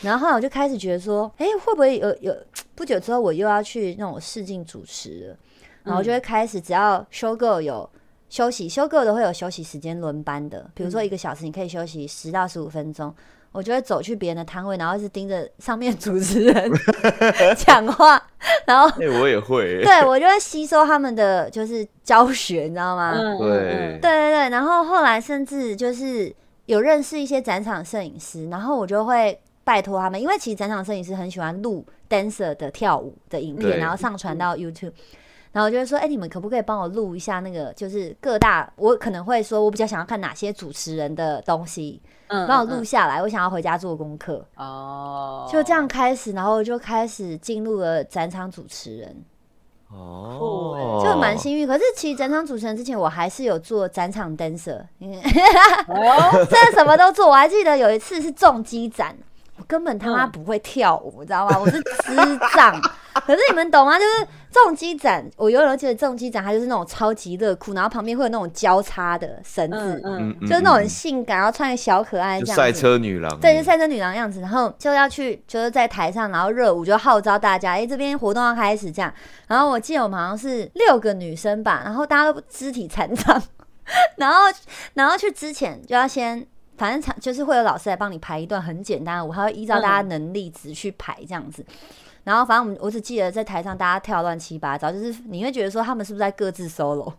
然后后来我就开始觉得说：“哎，会不会有有不久之后我又要去那种试镜主持了？”然后就会开始，只要休够有。休息休够的会有休息时间轮班的，比如说一个小时你可以休息十到十五分钟，我就会走去别人的摊位，然后一直盯着上面主持人 讲话，然后哎我也会，对我就会吸收他们的就是教学，你知道吗？对对对对，然后后来甚至就是有认识一些展场摄影师，然后我就会拜托他们，因为其实展场摄影师很喜欢录 dancer 的跳舞的影片，然后上传到 YouTube。然后就会说，哎，你们可不可以帮我录一下那个，就是各大，我可能会说，我比较想要看哪些主持人的东西，嗯，帮我录下来，我想要回家做功课。哦，就这样开始，然后就开始进入了展场主持人。哦，就蛮幸运。可是其实展场主持人之前，我还是有做展场 dancer，哦，真的什么都做。我还记得有一次是重机展。我根本他妈不会跳舞，你知道吗？我是智障。可是你们懂吗？就是重机展，我永远记得重机展，它就是那种超级热裤，然后旁边会有那种交叉的绳子，就是那种很性感，然后穿个小可爱这样。赛车女郎。对，就赛车女郎样子，然后就要去，就是在台上，然后热舞，就号召大家，哎，这边活动要开始这样。然后我记得我们好像是六个女生吧，然后大家都肢体残障，然后然后去之前就要先。反正场就是会有老师来帮你排一段很简单的舞，还会依照大家能力值去排这样子。然后反正我们我只记得在台上大家跳乱七八糟，就是你会觉得说他们是不是在各自 solo？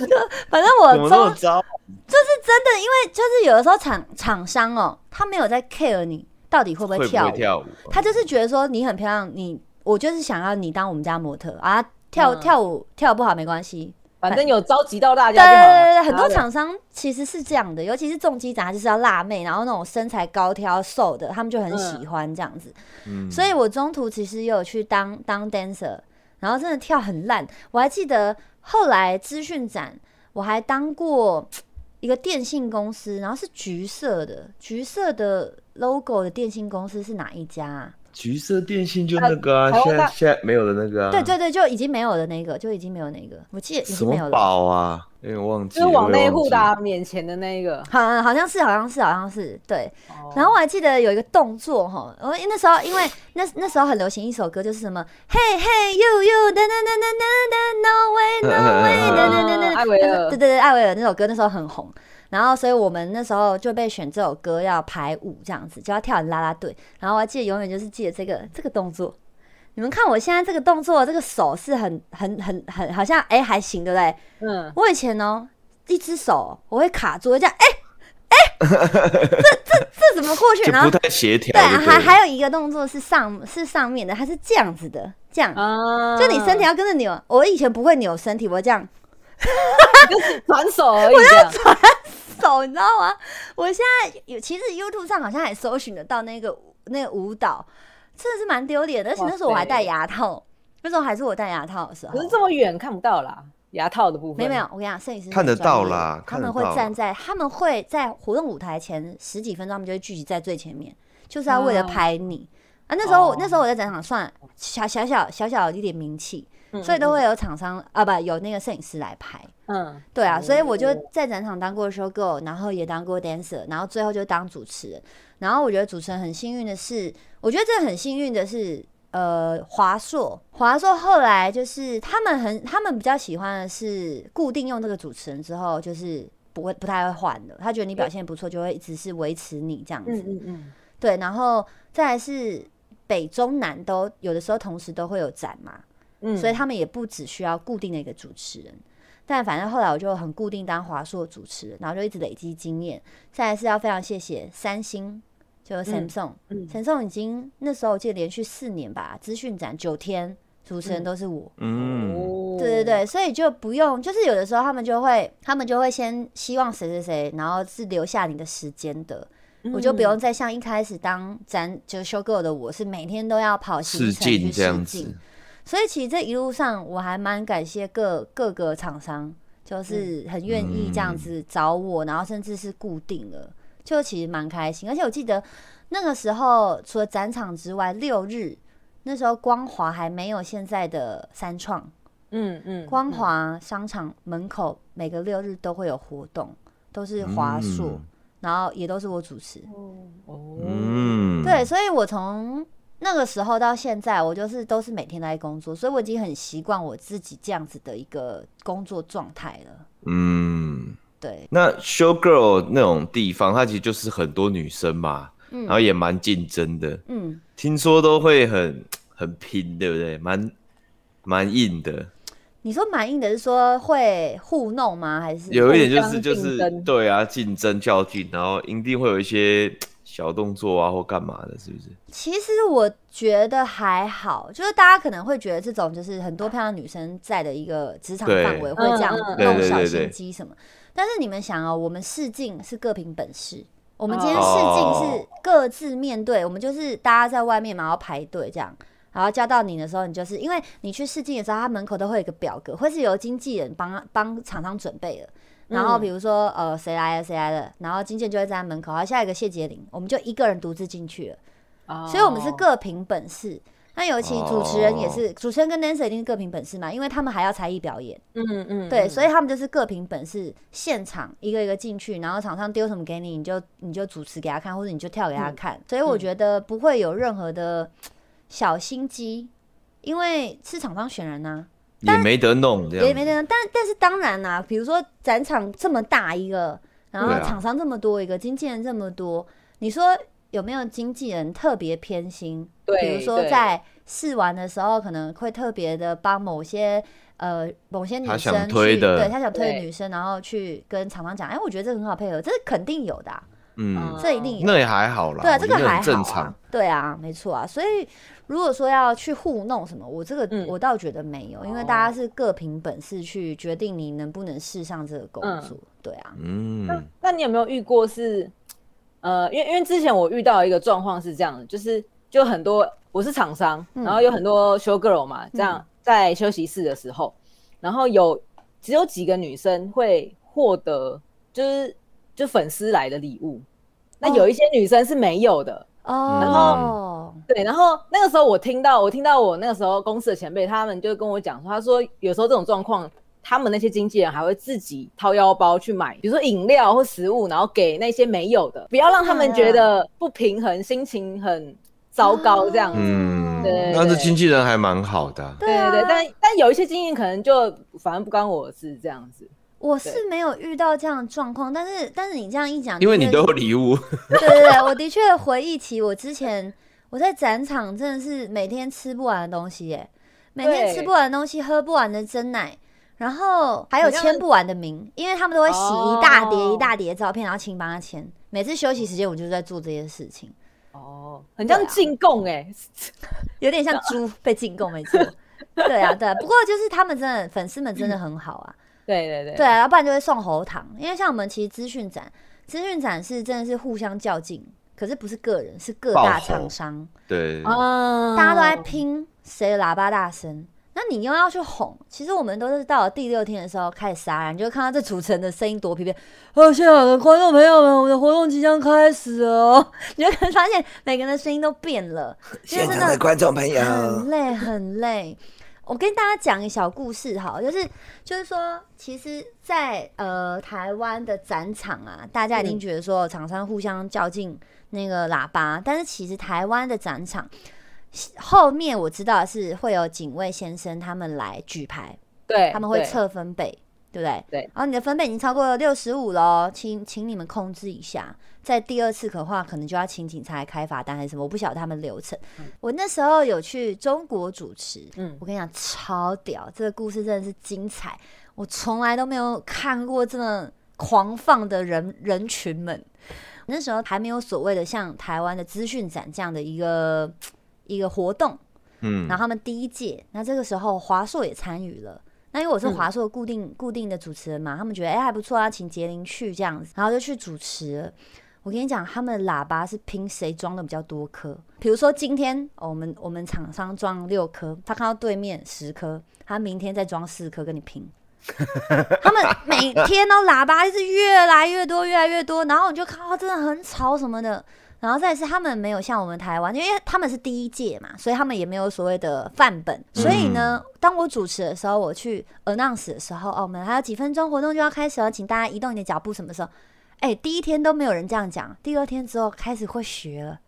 就 反正我中就是真的，因为就是有的时候厂厂商哦，他没有在 care 你到底会不会跳舞，他就是觉得说你很漂亮，你我就是想要你当我们家模特啊，跳跳舞跳不好没关系。反正有召集到大家，对对对对，很多厂商其实是这样的，尤其是重机展，就是要辣妹，然后那种身材高挑瘦的，他们就很喜欢这样子。嗯，所以我中途其实也有去当当 dancer，然后真的跳很烂。我还记得后来资讯展，我还当过一个电信公司，然后是橘色的，橘色的 logo 的电信公司是哪一家？橘色电信就那个啊，现在现在没有的那个啊，对对对，就已经没有的那个，就已经没有那个，我记得已经没有了。宝啊？有点忘记。就是往内户的免钱的那个，好，好像是，好像是，好像是，对。然后我还记得有一个动作哈，我那时候因为那那时候很流行一首歌，就是什么嘿嘿 you you 噔噔噔噔噔 no way no way 噔噔噔噔，艾维尔，对对对，艾维尔那首歌那时候很红。然后，所以我们那时候就被选这首歌要排舞，这样子就要跳拉拉队。然后我还记得永远就是记得这个这个动作。你们看我现在这个动作，这个手是很很很很好像哎还行，对不对？嗯。我以前呢，一只手我会卡住，这样哎哎，这这这怎么过去？然后不太协调。对，还还有一个动作是上是上面的，它是这样子的，这样。就你身体要跟着扭。我以前不会扭身体，我这样。就 是转手而已，我要转手，你知道吗？我现在有，其实 YouTube 上好像还搜寻得到那个那个舞蹈，真的是蛮丢脸的。而且那时候我还戴牙套，那时候还是我戴牙套的时候。可是这么远看不到啦，牙套的部分。没有没有，我跟你讲，摄影师看得到啦，他们会站在，他们会在活动舞台前十几分钟，他们就会聚集在最前面，就是要为了拍你啊。那时候那时候我在展场算小小小小小一点名气。所以都会有厂商啊，不有那个摄影师来拍。嗯，对啊，所以我就在展场当过 show girl，然后也当过 dancer，然后最后就当主持人。然后我觉得主持人很幸运的是，我觉得这很幸运的是，呃，华硕，华硕后来就是他们很，他们比较喜欢的是固定用这个主持人之后，就是不会不太会换的。他觉得你表现不错，就会一直是维持你这样子。嗯嗯嗯。对，然后再来是北中南都有的时候同时都会有展嘛。所以他们也不只需要固定的一个主持人，但反正后来我就很固定当华硕主持人，然后就一直累积经验。再来是要非常谢谢三星，就 Samsung，Samsung 已经那时候我记得连续四年吧，资讯展九天主持人都是我。嗯，哦对对对，所以就不用，就是有的时候他们就会，他们就会先希望谁谁谁，然后是留下你的时间的，我就不用再像一开始当咱就修 girl 的我是每天都要跑行试程去试镜子，，所以其实这一路上我还蛮感谢各各个厂商，就是很愿意这样子找我，然后甚至是固定了，就其实蛮开心。而且我记得那个时候除了展场之外，六日那时候光华还没有现在的三创，嗯嗯，光华商场门口每个六日都会有活动，都是华硕，嗯。然后也都是我主持。哦，嗯，对，所以我从那个时候到现在，我就是都是每天都在工作，所以我已经很习惯我自己这样子的一个工作状态了。嗯，对，那 show girl 那种地方，它其实就是很多女生嘛，然后也蛮竞争的，嗯，听说都会很很拼，对不对？蛮蛮硬的，你说蛮硬的是说会糊弄吗？还是有一点就是就是对啊，竞争较劲，然后一定会有一些小动作啊或干嘛的，是不是？其实我觉得还好，就是大家可能会觉得这种就是很多漂亮女生在的一个职场范围会这样弄小心机什么。但是你们想哦，我们试镜是各凭本事，我们今天试哦镜是各自面对，我们就是大家在外面嘛，然后排队这样。然后叫到你的时候，你就是因为你去试镜的时候，他门口都会有一个表格，会是由经纪人帮帮厂商准备的。然后比如说呃谁来了谁来了，然后经纪人就会站在门口，好下一个谢杰林，我们就一个人独自进去了。哦。所以我们是各凭本事。那尤其主持人也哦。是，主持人跟 Nancy 一定是各凭本事嘛，因为他们还要才艺表演，嗯嗯，对，嗯所以他们就是各凭本事，现场一个一个进去，然后场上丢什么给你，你就你就主持给他看，或者你就跳给他看。所以我觉得不会有任何的 小心机，因为是厂商选人呐、也没得弄这样，也没得弄，但但是当然啦、比如说展场这么大一个，然后厂商这么多一个，经纪人这么多，你说有没有经纪人特别偏心？对比如说在试玩的时候，可能会特别的帮某些呃某些女生去，想推的。对他想推的女生，然后去跟厂商讲，哎，我觉得这个很好配合，这是肯定有的啊、嗯，这一定有。那也还好啦，对啊，这个还好、啊很正常。。对啊，没错啊。所以如果说要去糊弄什么，我这个、嗯我倒觉得没有，因为哦大家是各凭本事去决定你能不能试上这个工作。对啊，嗯，那那你有没有遇过是，呃，因为因为之前我遇到一个状况是这样的，就是就很多我是厂商，嗯然后有很多 show girl 嘛，这样在休息室的时候，然后有只有几个女生会获得就是就粉丝来的礼物，那哦有一些女生是没有的。哦，然后对，然后那个时候我听到，我听到我那个时候公司的前辈他们就跟我讲说，他说有时候这种状况，他们那些经纪人还会自己掏腰包去买，比如说饮料或食物，然后给那些没有的，不要让他们觉得不平衡，心情很糟糕这样子。嗯，对那这经纪人还蛮好的啊，对啊对对，但但有一些经纪人可能就反正不关我的事这样子。我是没有遇到这样的状况，但是但是你这样一讲，因为你都有礼物，对对对，我的确回忆起我之前我在展场真的是每天吃不完的东西耶，每天吃不完的东西，喝不完的真奶。然后还有签不完的名，因为他们都会洗一大叠哦一大叠照片，然后请帮他签。每次休息时间，我就是在做这些事情，哦，很像进贡哎、有点像 猪被进贡，没错。对啊，对啊。不过就是他们真的粉丝们真的很好啊，对对对对啊，要不然就会送喉糖。因为像我们其实资讯展，资讯展是真的是互相较劲，可是不是个人，是各大厂商，对，啊大家都在拼谁的喇叭大声。那你又要去哄，其实我们都是到了第六天的时候开始杀人，你就会看到这主持人的声音多疲惫。哦，现场的观众朋友们，我们的活动即将开始哦，你就可能发现每个人的声音都变了，因为真的观众朋友很累很累。我跟大家讲一个小故事哈，就是就是说，其实在，呃台湾的展场啊，大家一定觉得说厂商互相较劲那个喇叭，但是其实台湾的展场后面我知道是会有警卫先生他们来举牌，对，他们会测分贝，对不对？对然后你的分贝已经超过六十五了，请请你们控制一下。在第二次的话，可能就要请警察来开罚单还是什么，我不晓得他们流程。我那时候有去中国主持，嗯我跟你讲超屌，这个故事真的是精彩，我从来都没有看过这么狂放的人人群们。那时候还没有所谓的像台湾的资讯展这样的一个一个活动，嗯然后他们第一届，那这个时候华硕也参与了。那因为我是嗯华硕固定、固定的主持人嘛，他们觉得哎、还不错啊，请杰林去这样子，然后就去主持了。我跟你讲，他们的喇叭是拼谁装的比较多颗。比如说今天、哦我们我们厂商装六颗，他看到对面十颗，他明天再装四颗跟你拼。他们每天都喇叭是越来越多，越来越多，然后你就看到真的很吵什么的。然后再是他们没有像我们台湾，因为他们是第一届嘛，所以他们也没有所谓的范本。所以呢，当我主持的时候，我去 announce 的时候，哦，我们还有几分钟活动就要开始了，请大家移动你的脚步。什么时候？哎，第一天都没有人这样讲，第二天之后开始会学了，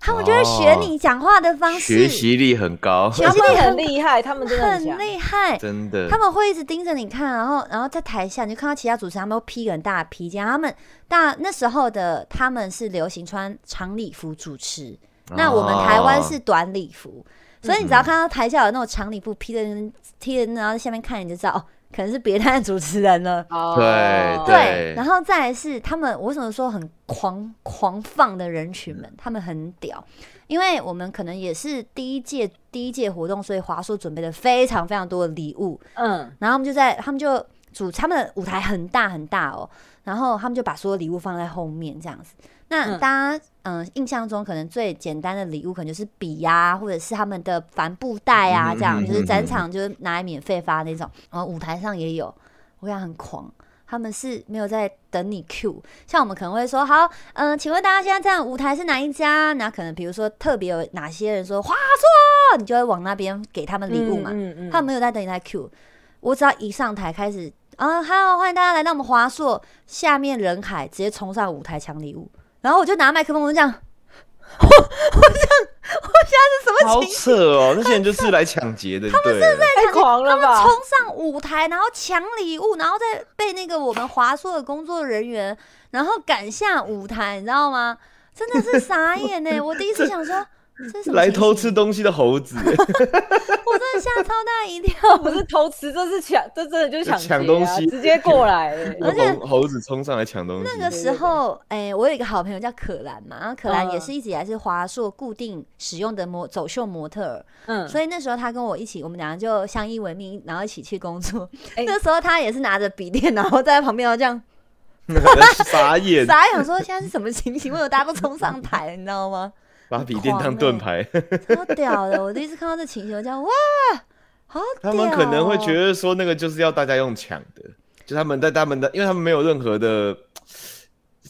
他们就会学你讲话的方式，学习力很高，学习他们很力很厉害，他们真的很。厉害。真的。他们会一直盯着你看，然后然后在台下你就看到其他主持人他们会披个很大的披肩，他们大那时候的他们是流行穿长礼服主持，那我们台湾是短礼服，所以你只要看到台下有那种长礼服披的人披的，然后在下面看你就知道哦，可能是别台的主持人了。哦。对对，然后再来是他们，我为什么说很狂狂放的人群们，他们很屌，因为我们可能也是第一届第一届活动，所以华硕准备了非常非常多的礼物，嗯，然后他们就在他们就主他们的舞台很大很大哦，然后他们就把所有礼物放在后面这样子。那嗯大家嗯、印象中可能最简单的礼物可能就是笔呀、或者是他们的帆布袋啊，嗯这样嗯就是展嗯场就是拿来免费发那种。然后舞台上也有，我跟你讲很狂。他们是没有在等你 Q，像我们可能会说好，嗯、请问大家现在这样舞台是哪一家？那可能比如说特别有哪些人说华硕，你就会往那边给他们礼物嘛。嗯嗯他们没有在等你来 Q，我只要一上台开始啊，好，欢迎大家来到我们华硕，下面人海直接冲上舞台抢礼物，然后我就拿麦克风我就这样，我我这样，我现在是什么好情绪？扯哦，那些人就是来抢劫的，对了，太狂了吧冲！上舞台，然后抢礼物，然后再被那个我们华硕的工作人员，然后赶下舞台，你知道吗？真的是傻眼呢！我第一次想说，来偷吃东西的猴子 我真的吓超大一跳。不是偷吃，这是抢，这真的就是抢东西直接过来 了。而且猴猴子冲上来抢东西，那个时候，哎、我有一个好朋友叫可兰嘛，然后可兰也嗯是一直以来是华硕固定使用的模走秀模特，嗯，所以那时候他跟我一起，我们两个就相依为命，然后一起去工作。哎那时候他也是拿着笔电，然后在旁边，这样傻眼，傻眼，想说现在是什么情形？为什么大家都冲上台，你知道吗？把笔电当盾牌，超屌的！我第一次看到这情形，我这样哇，好屌、他哦！们可能会觉得说那个就是要大家用抢的，就他们在他们的，因为他们没有任何的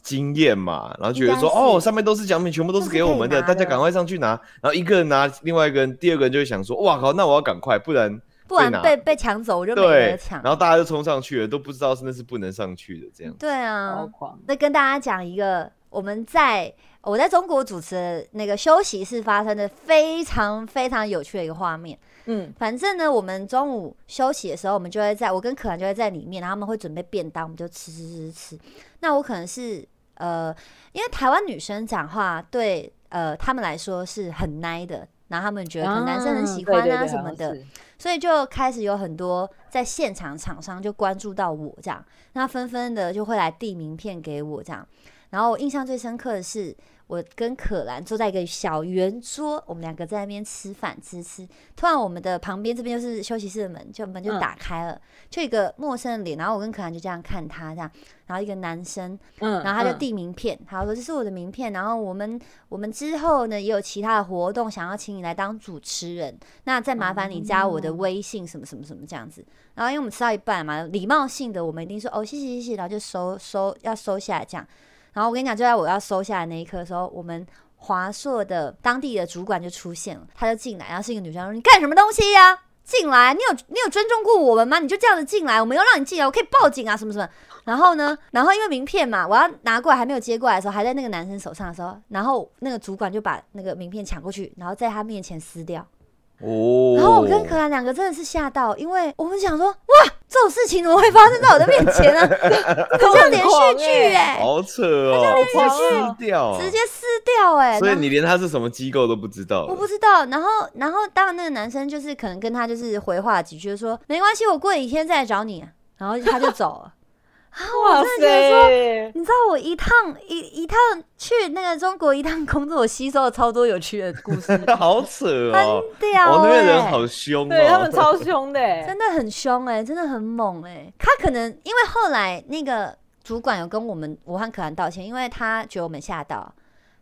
经验嘛，然后觉得说哦，上面都是奖品，全部都是给我们的，大家赶快上去拿，然后一个人拿，另外一个人，第二个人就会想说，哇靠，那我要赶快，不然不然被被被抢走，我就没对得，抢然。后大家就冲上去了，都不知道是那是不能上去的这样。对啊，超狂。再跟大家讲一个，我们在我在中国主持的那个休息室发生的非常非常有趣的一个画面。嗯反正呢，我们中午休息的时候，我们就会在我跟可兰就会在里面，然后他们会准备便当，我们就吃吃吃吃。那我可能是呃，因为台湾女生讲话对呃他们来说是很 nice 的，然后他们觉得可能男生很喜欢啊什么的，是所以就开始有很多在现场厂商就关注到我这样，那纷纷的就会来递名片给我这样。然后我印象最深刻的是，我跟可兰坐在一个小圆桌，我们两个在那边吃饭吃吃。突然我们的旁边这边就是休息室的门，就门就嗯打开了，就一个陌生的脸。然后我跟可兰就这样看他这样，然后一个男生，嗯，嗯然后他就递名片，他说这是我的名片，然后我们我们之后呢也有其他的活动，想要请你来当主持人，那再麻烦你加我的哦微信什么什么什么这样子。然后因为我们吃到一半嘛，礼貌性的我们一定说哦谢谢谢谢，然后就收收要收下来这样。然后我跟你讲，就在我要收下来那一刻的时候，我们华硕的当地的主管就出现了，他就进来，然后是一个女生说：“你干什么东西呀、进来，你有你有尊重过我们吗？你就这样子进来，我没有让你进来，我可以报警啊，什么什么。然后呢，然后因为名片嘛，我要拿过来还没有接过来的时候，还在那个男生手上的时候，然后那个主管就把那个名片抢过去，然后在他面前撕掉。哦，然后我跟可兰两个真的是吓到，因为我们想说，哇，这种事情怎么会发生在我的面前呢、很像连续剧哎、好扯哦，直接撕掉，直接撕掉哎、所以你连他是什么机构都不知道，我不知道，然后，然后，当然那个男生就是可能跟他就是回话几句，就说没关系，我过几天再来找你，然后他就走了。哇真的觉得说，你知道我一趟一一趟去那个中国一趟工作，我吸收了超多有趣的故事，好扯哦！很屌哦，那边人欸好凶哦，对他们超凶的。欸，真的很凶哎、真的很猛哎、他可能因为后来那个主管有跟我们武汉可汗道歉，因为他觉得我们吓到，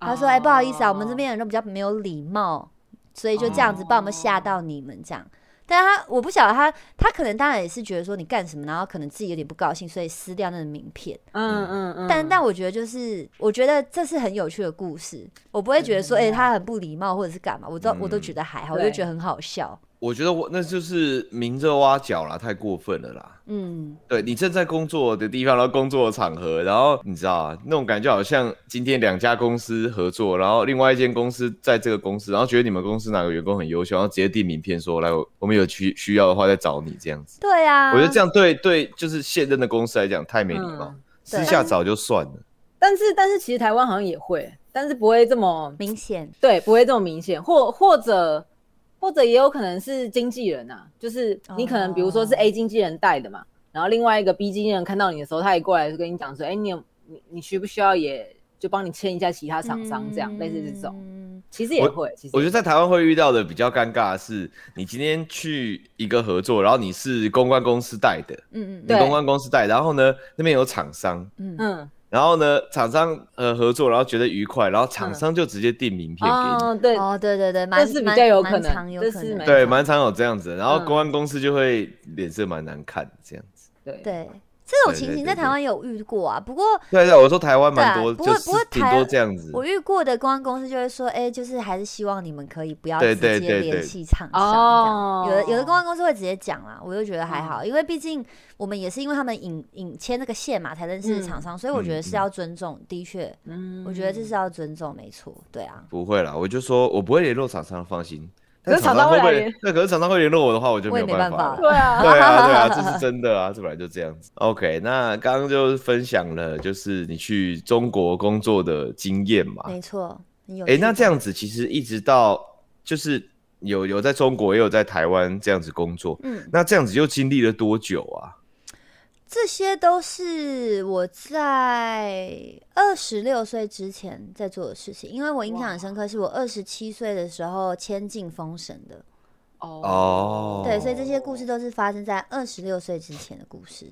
他说：“哎、不好意思啊，我们这边人都比较没有礼貌，所以就这样子把我们吓到你们这样。”但他我不晓得他，他可能当然也是觉得说你干什么，然后可能自己有点不高兴，所以撕掉那个名片。嗯嗯。嗯，但但我觉得就是，我觉得这是很有趣的故事，我不会觉得说，哎、他很不礼貌或者是干嘛，我都、我都觉得还好，我就觉得很好笑。我觉得我那就是明着挖角啦，太过分了啦。嗯，对你正在工作的地方，然后工作的场合，然后你知道啊，那种感觉好像今天两家公司合作，然后另外一间公司在这个公司，然后觉得你们公司哪个员工很优秀，然后直接递名片说来，我们有需需要的话再找你这样子。对啊，我觉得这样对对，就是现任的公司来讲太没礼貌，嗯私下找就算了。但是但是其实台湾好像也会，但是不会这么明显。对，不会这么明显，或或者或者也有可能是经纪人啊，就是你可能比如说是哦。A 经纪人带的嘛，然后另外一个 B 经纪人看到你的时候，他也过来跟你讲说，哎、你有你你需不需要也就帮你签一下其他厂商这样，类似这种，嗯。其实也会，其实我觉得在台湾会遇到的比较尴尬的是，你今天去一个合作，然后你是公关公司带的，嗯嗯你公关公司带，然后呢那边有厂商，嗯，然后呢厂商呃合作，然后觉得愉快，然后厂商就直接订名片给你。哦，对，哦，对对对，蛮是比较有可能。常有可能这是没对，蛮常有这样子，然后嗯公安公司就会脸色蛮难看这样子。对。对这种情形在台湾有遇过啊，不过对对，我说台湾蛮多，不过就是不过台挺多这样子。我遇过的公关公司就会说，哎、就是还是希望你们可以不要对直接联系厂商哦。有的有的公关公司会直接讲啦，我就觉得还好，因为毕竟我们也是因为他们引引签那个线嘛，才认识厂商，所以我觉得是要尊重。的确，嗯我觉得这是要尊重，没错，对啊。不会啦，我就说我不会联络厂商，放心。可是但厂商会？那可是厂商会联络我的话，我就没有办法。对啊，对啊，对啊，这是真的啊，这本来就这样子。OK，那刚刚就分享了，就是你去中国工作的经验嘛。没错，你有哎、趣那这样子其实一直到就是有有在中国，也有在台湾这样子工作，嗯，那这样子又经历了多久啊？这些都是我在二十六岁之前在做的事情，因为我印象很深刻，是我二十七岁的时候签进封神的。哦，对，所以这些故事都是发生在二十六岁之前的故事。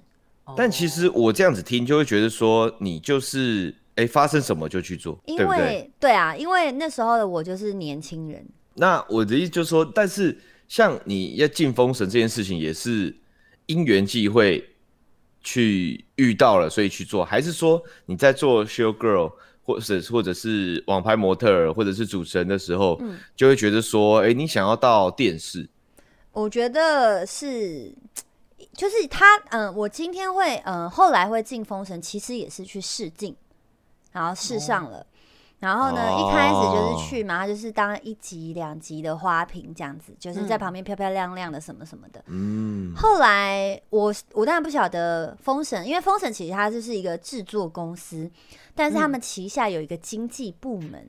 但其实我这样子听，就会觉得说你就是哎、发生什么就去做，因对不对？为对啊，因为那时候的我就是年轻人，那我的意思就是说，但是像你要进封神这件事情，也是因缘际会去遇到了，所以去做，还是说你在做 show girl 或者或者是网拍模特儿或者是主持人的时候，嗯。就会觉得说，哎、你想要到电视，我觉得是，就是他，嗯、我今天会，嗯、后来会进封神，其实也是去试镜，然后试上了。然后呢，哦。一开始就是去嘛，他就是当一集两集的花瓶这样子，就是在旁边漂漂亮亮的什么什么的。嗯，后来我我当然不晓得封神，因为封神其实它就是一个制作公司，但是他们旗下有一个经纪部门。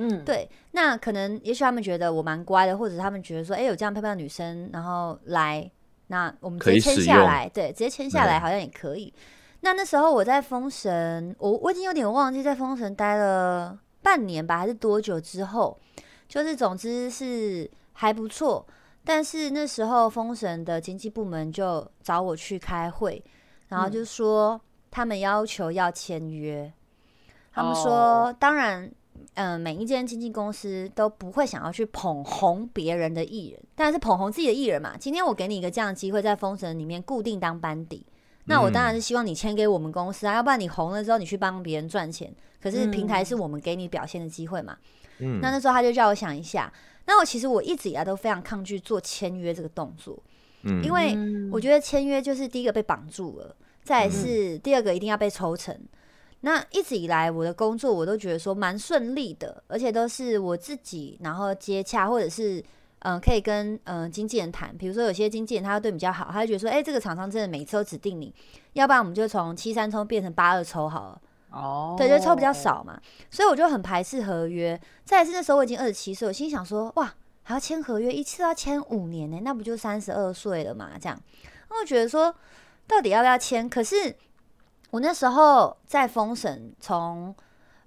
嗯，对，那可能也许他们觉得我蛮乖的，或者他们觉得说，哎、有这样漂亮的女生，然后来，那我们直接签下来，对，直接签下来嗯好像也可以。那那时候我在封神，我我已经有点忘记在封神待了半年吧，还是多久之后，就是总之是还不错。但是那时候封神的经纪部门就找我去开会，然后就说他们要求要签约，他们说哦当然嗯，每一间经纪公司都不会想要去捧红别人的艺人，但是捧红自己的艺人嘛。今天我给你一个这样的机会，在封神里面固定当班底，那我当然是希望你签给我们公司啊，要不然你红了之后你去帮别人赚钱。可是平台是我们给你表现的机会嘛。嗯。那那时候他就叫我想一下，那我其实我一直以来都非常抗拒做签约这个动作，嗯。因为嗯。我觉得签约就是第一个被绑住了，再是第二个一定要被抽成。那一直以来我的工作我都觉得说蛮顺利的，而且都是我自己然后接洽，或者是嗯、呃可以跟嗯、呃经纪人谈，比如说有些经纪人他会对你比较好，他就觉得说，哎、这个厂商真的每次都指定你，要不然我们就从七三抽变成八二抽好了。哦，对，就抽比较，少嘛，所以我就很排斥合约。再是那时候我已经二十七岁，我心想说，哇，还要签合约，一次要签五年呢、那不就三十二岁了嘛？这样，那我觉得说，到底要不要签？可是我那时候在封神，从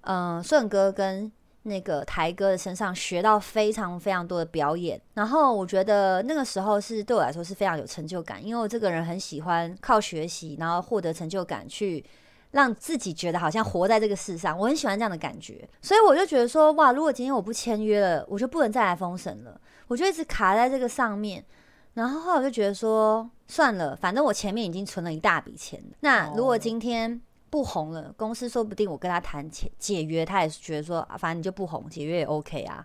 嗯顺哥跟那个台哥的身上学到非常非常多的表演，然后我觉得那个时候是对我来说是非常有成就感，因为我这个人很喜欢靠学习，然后获得成就感，去让自己觉得好像活在这个世上，我很喜欢这样的感觉，所以我就觉得说，哇，如果今天我不签约了，我就不能再来封神了，我就一直卡在这个上面。然后后来我就觉得说，算了，反正我前面已经存了一大笔钱，那如果今天。不红了，公司说不定我跟他谈解解约，他也是觉得说，啊，反正你就不红，解约也 OK 啊。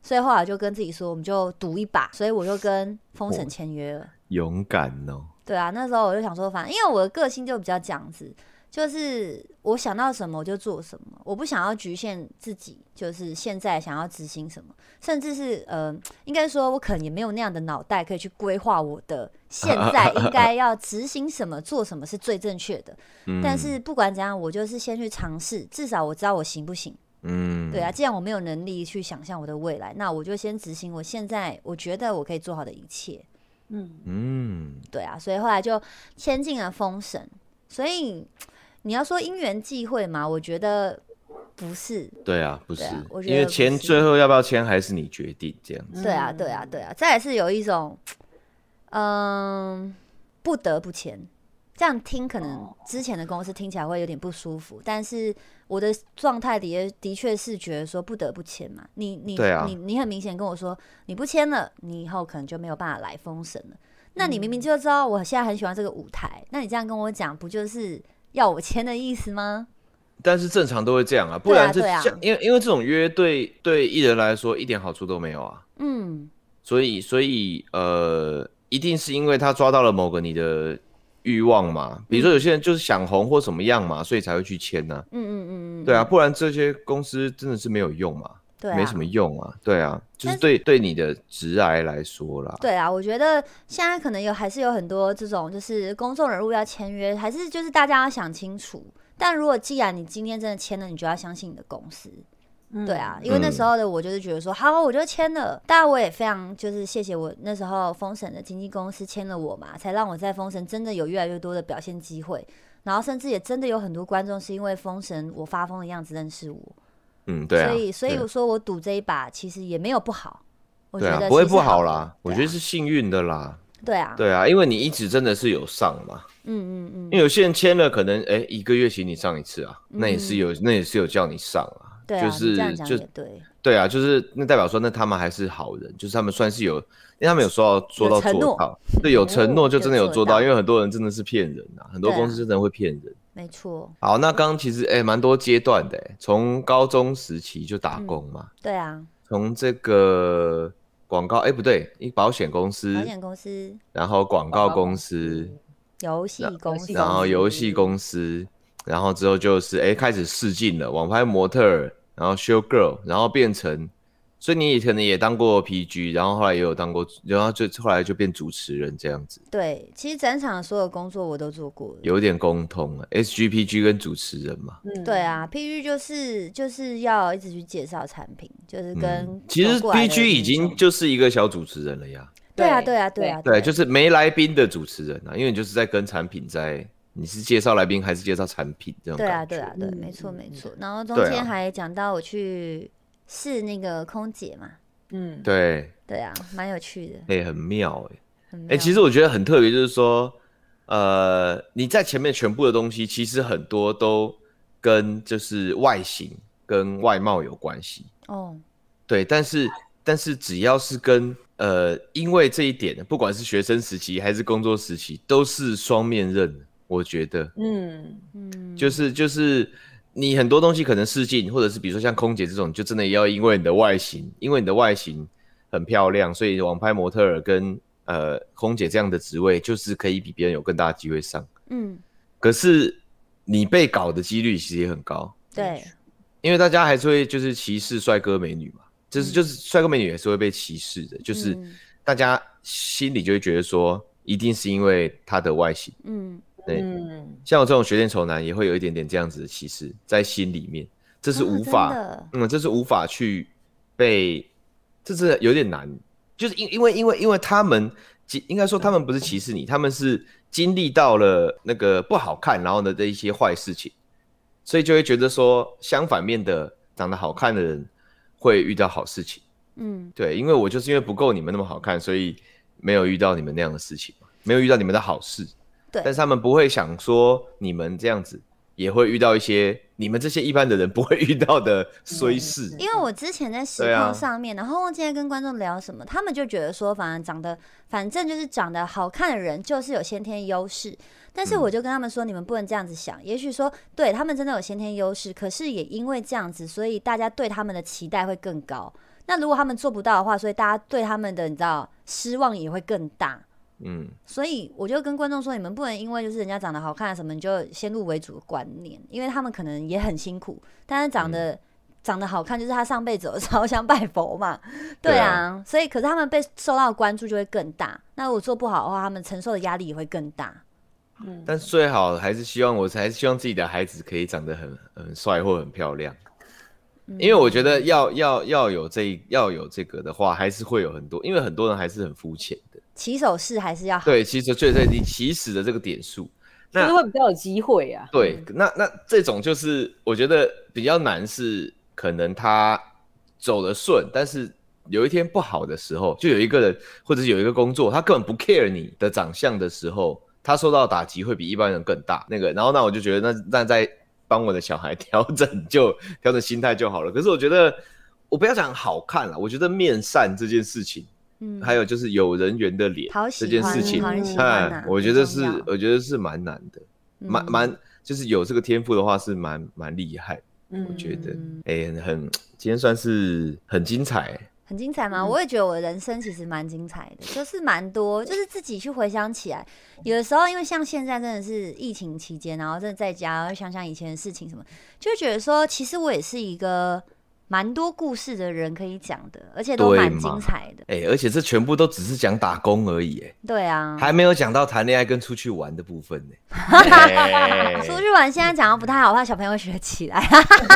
所以后来就跟自己说，我们就赌一把，所以我就跟封神签约了。勇敢哦。对啊，那时候我就想说，反正因为我的个性就比较这样子。就是我想到什么我就做什么，我不想要局限自己，就是现在想要执行什么，甚至是呃，应该说我可能也没有那样的脑袋可以去规划我的现在应该要执行什么、做什么是最正确的。但是不管怎样，我就是先去尝试，至少我知道我行不行。嗯，对啊，既然我没有能力去想象我的未来，那我就先执行我现在我觉得我可以做好的一切。嗯嗯，对啊，所以后来就签进了封神，所以。你要说因缘际会嘛？我觉得不是。对啊，不是，因为签最后要不要签还是你决定这样子。对啊，对啊，对啊，再也是有一种，嗯，不得不签。这样听可能之前的公司听起来会有点不舒服，但是我的状态的的确是觉得说不得不签嘛。你你你你很明显跟我说你不签了，你以后可能就没有办法来封神了。那你明明就知道我现在很喜欢这个舞台，那你这样跟我讲，不就是？要我签的意思吗？但是正常都会这样啊，不然这因为因为这种约对对艺人来说一点好处都没有啊。嗯，所以所以呃，一定是因为他抓到了某个你的欲望嘛，比如说有些人就是想红或什么样嘛，所以才会去签呢。嗯嗯嗯嗯，对啊，不然这些公司真的是没有用嘛。没什么用啊，对啊，就是对对你的直癌来说啦。对啊，我觉得现在可能有还是有很多这种，就是公众人物要签约，还是就是大家要想清楚。但如果既然你今天真的签了，你就要相信你的公司。对啊，因为那时候的我就是觉得说，好，我就签了。当然我也非常就是谢谢我那时候封神的经纪公司签了我嘛，才让我在封神真的有越来越多的表现机会，然后甚至也真的有很多观众是因为封神我发疯的样子认识我。嗯，对啊，所以所以我说我赌这一把其实也没有不好，我觉得不会不好啦，我觉得是幸运的啦。对啊，对啊，因为你一直真的是有上嘛，嗯嗯嗯，因为有些人签了，可能哎一个月请你上一次啊，那也是有那也是有叫你上啊，对就是就对对啊，就是那代表说那他们还是好人，就是他们算是有，因为他们有说到说到做到，对，有承诺就真的有做到，因为很多人真的是骗人啊，很多公司真的会骗人。没错。好，那刚刚其实哎，蛮多阶段的，从高中时期就打工嘛。对啊。从这个广告，哎，不对，一保险公司，保险公司，然后广告公司，游戏公司，然后游戏公司，然后之后就是哎，开始试镜了，网拍模特，然后 show girl，然后变成。所以你也可能也当过 PG，然后后来也有当过，然后就后来就变主持人这样子。对，其实展场所有工作我都做过，有点共通啊。SGPG 跟主持人嘛，嗯，对啊，PG 就是就是要一直去介绍产品，就是跟其实 PG 已经就是一个小主持人了呀。对啊，对啊，对啊，对，就是没来宾的主持人啊，因为你就是在跟产品在，你是介绍来宾还是介绍产品这种？对啊，对啊，对，没错没错。然后中间还讲到我去。是那个空姐嘛？嗯，对，对啊，蛮有趣的，哎，很妙哎，哎，其实我觉得很特别，就是说，呃，你在前面全部的东西，其实很多都跟就是外形跟外貌有关系。哦，对，但是但是只要是跟呃，因为这一点，不管是学生时期还是工作时期，都是双面刃，我觉得，嗯。嗯，就是就是。你很多东西可能试镜，或者是比如说像空姐这种，就真的要因为你的外形，因为你的外形很漂亮，所以网拍模特儿跟呃空姐这样的职位，就是可以比别人有更大的机会上。嗯，可是你被搞的几率其实也很高。对，因为大家还是会就是歧视帅哥美女嘛，就是就是帅哥美女也是会被歧视的，就是大家心里就会觉得说，一定是因为他的外形。嗯。对，像我这种学电丑男也会有一点点这样子的歧视在心里面，这是无法，嗯，这是无法去被，这是有点难，就是因因为因为因为他们，应该说他们不是歧视你，他们是经历到了那个不好看，然后呢的一些坏事情，所以就会觉得说，相反面的长得好看的人会遇到好事情。嗯，对，因为我就是因为不够你们那么好看，所以没有遇到你们那样的事情，没有遇到你们的好事。对但是他们不会想说你们这样子也会遇到一些你们这些一般的人不会遇到的衰事。因为我之前在实况上面，然后忘记在跟观众聊什么，他们就觉得说，反正长得，反正就是长得好看的人就是有先天优势。但是嗯我就跟他们说，你们不能这样子想。也许说，对他们真的有先天优势，可是也因为这样子，所以大家对他们的期待会更高。那如果他们做不到的话，所以大家对他们的你知道失望也会更大。嗯，所以我就跟观众说，你们不能因为就是人家长得好看什么，你就先入为主的观念，因为他们可能也很辛苦，但是长得、长得好看，就是他上辈子有烧香拜佛嘛，对对啊，啊所以可是他们被受到的关注就会更大，那如果做不好的话，他们承受的压力也会更大。嗯，但是最好还是希望我还是希望自己的孩子可以长得很很帅或很漂亮。因为我觉得要要要有这要有这个的话，还是会有很多，因为很多人还是很肤浅的。起手式还是要好，对，其实最最你起始的这个点数，那就是会比较有机会啊。对，那那这种就是我觉得比较难，是可能他走得顺，但是有一天不好的时候，就有一个人或者是有一个工作，他根本不 care 你的长相的时候，他受到打击会比一般人更大。那个，然后那我就觉得那那在帮我的小孩 调整就调整心态就好了。可是我觉得我不要讲好看了，我觉得面善这件事情，嗯，还有就是有人缘的脸讨这件事情，哎，我觉得是我觉得是蛮难的。蛮嗯。蛮就是有这个天赋的话是蛮蛮厉害，嗯我觉得嗯，哎、很很今天算是很精彩，很精彩吗？嗯。我也觉得我的人生其实蛮精彩的，就是蛮多，就是自己去回想起来，有的时候因为像现在真的是疫情期间，然后真的在家，然后想想以前的事情什么，就会觉得说，其实我也是一个蛮多故事的人可以讲的，而且都蛮精彩的。哎、而且这全部都只是讲打工而已，哎，对啊，还没有讲到谈恋爱跟出去玩的部分呢。哎出去玩现在讲的不太好，怕小朋友学起来。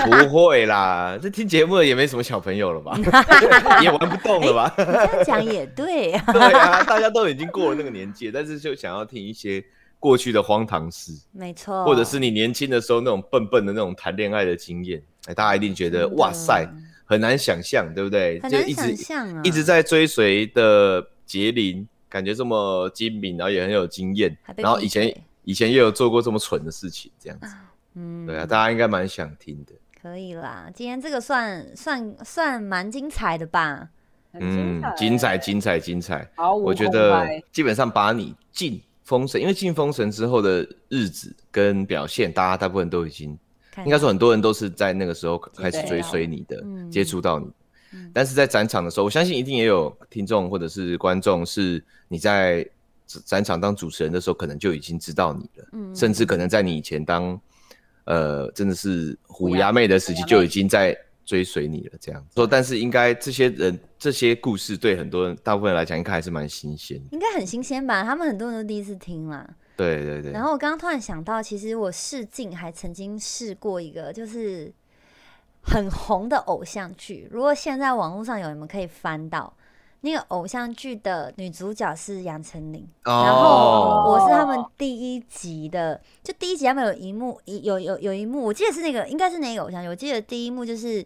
不会啦，这听节目的也没什么小朋友了吧，也玩不动了吧？你这样讲也对，对啊，大家都已经过了那个年纪，但是就想要听一些过去的荒唐事。没错，或者是你年轻的时候那种笨笨的那种谈恋爱的经验，哎，大家一定觉得哇塞，很难想象，对不对？很难就一直想象啊，一直在追随的杰林，感觉这么精明，然后也很有经验然后以前以前也有做过这么蠢的事情，这样子，嗯对啊，大家应该蛮想听的。可以啦，今天这个算算算蛮精彩的吧？嗯精彩，精彩，精彩，我觉得基本上把你进封神，因为进封神之后的日子跟表现，大家大部分都已经看应该说很多人都是在那个时候开始追随你的，嗯接触到你。嗯但是在展场的时候，我相信一定也有听众或者是观众是你在展场当主持人的时候，可能就已经知道你了，嗯甚至可能在你以前当呃真的是虎虎牙牙妹的时期就已经在追随你了。这样说，但是应该这些人这些故事对很多人大部分人来讲，应该还是蛮新鲜的。应该很新鲜吧？他们很多人都第一次听啦。对对对，然后我刚刚突然想到，其实我试镜还曾经试过一个，就是很红的偶像剧。如果现在网络上有，你们可以翻到那个偶像剧的女主角是杨丞琳，然后哦，我是他们第一集的，就第一集他们有一幕，一有有有一幕，我记得是那个应该是那个偶像剧，我记得第一幕就是，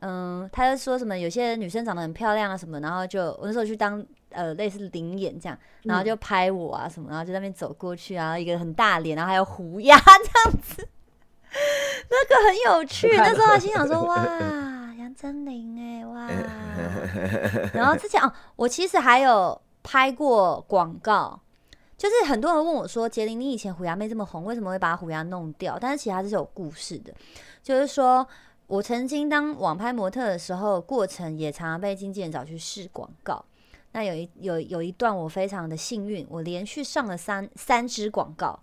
嗯，他就说什么有些女生长得很漂亮啊什么，然后就我那时候去当呃类似灵演这样，然后就拍我啊什么，然后就在那边走过去啊，一个很大脸，然后还有虎牙 这样子，那个很有趣。那时候他心想说 哇，杨丞琳哎哇，然后之前哦，我其实还有拍过广告。就是很多人问我说：“杰林，你以前虎牙妹这么红，为什么会把虎牙弄掉？”但是其实它是有故事的，就是说我曾经当网拍模特的时候，过程也常常被经纪人找去试广告。那有一有有一段我非常的幸运，我连续上了三三支广告。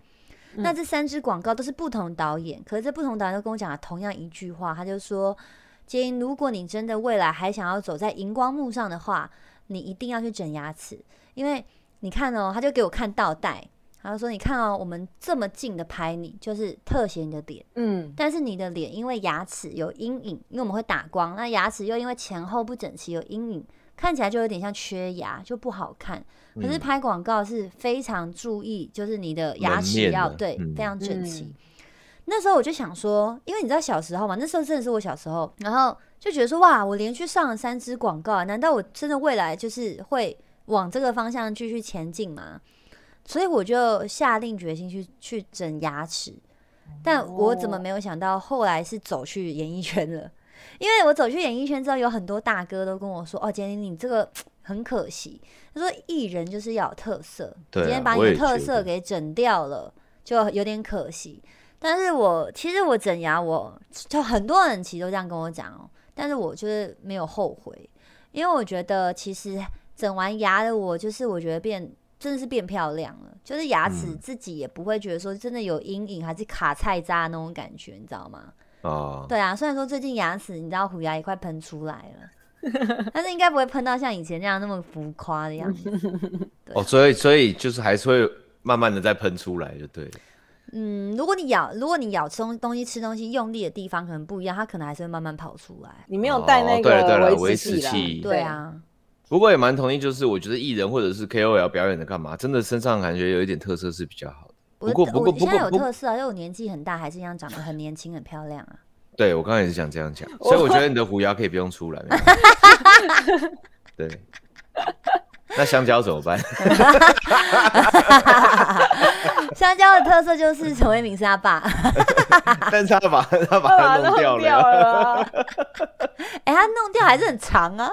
那这三支广告都是不同导演，可是这不同导演都跟我讲了同样一句话，他就说：“杰林，如果你真的未来还想要走在荧光幕上的话，你一定要去整牙齿，因为你看哦，他就给我看倒带，他就说：你看哦，我们这么近的拍你，就是特写你的脸。”嗯，但是你的脸因为牙齿有阴影，因为我们会打光，那牙齿又因为前后不整齐有阴影，看起来就有点像缺牙，就不好看。可是拍广告是非常注意，就是你的牙齿要对非常整齐。那时候我就想说，因为你知道小时候嘛，那时候真的是我小时候，然后就觉得说哇，我连续上了三支广告，难道我真的未来就是会往这个方向继续前进吗？所以我就下定决心去去整牙齿。但我怎么没有想到，后来是走去演艺圈了？因为我走去演艺圈之后，有很多大哥都跟我说：“哦，杰林，你这个很可惜。”他说：“艺人就是要有特色，今天把你的特色给整掉了，就有点可惜。”但是我其实我整牙，我就很多人其实都这样跟我讲哦，但是我就是没有后悔，因为我觉得其实整完牙的我，就是我觉得变真的是变漂亮了，就是牙齿自己也不会觉得说真的有阴影，还是卡菜渣那种感觉，你知道吗？哦，对啊，虽然说最近牙齿你知道虎牙也快喷出来了，但是应该不会喷到像以前那样那么浮夸的样子。哦，所以所以就是还是会慢慢的再喷出来，就对。嗯，如果你咬，如果你咬吃东东西吃东西用力的地方可能不一样，它可能还是会慢慢跑出来。你没有带那个维持器，对啊。不过也蛮同意，就是我觉得艺人或者是 KOL 表演的干嘛，真的身上感觉有一点特色是比较好的。不过不过不过有特色啊，因为我年纪很大，还是一样长得很年轻很漂亮啊。对，我刚刚也是想这样讲，所以我觉得你的虎牙可以不用出来。对。那香蕉怎么办？香蕉的特色就是陈为明是他爸，但是他把他把它弄掉了。哎，他弄掉还是很长啊，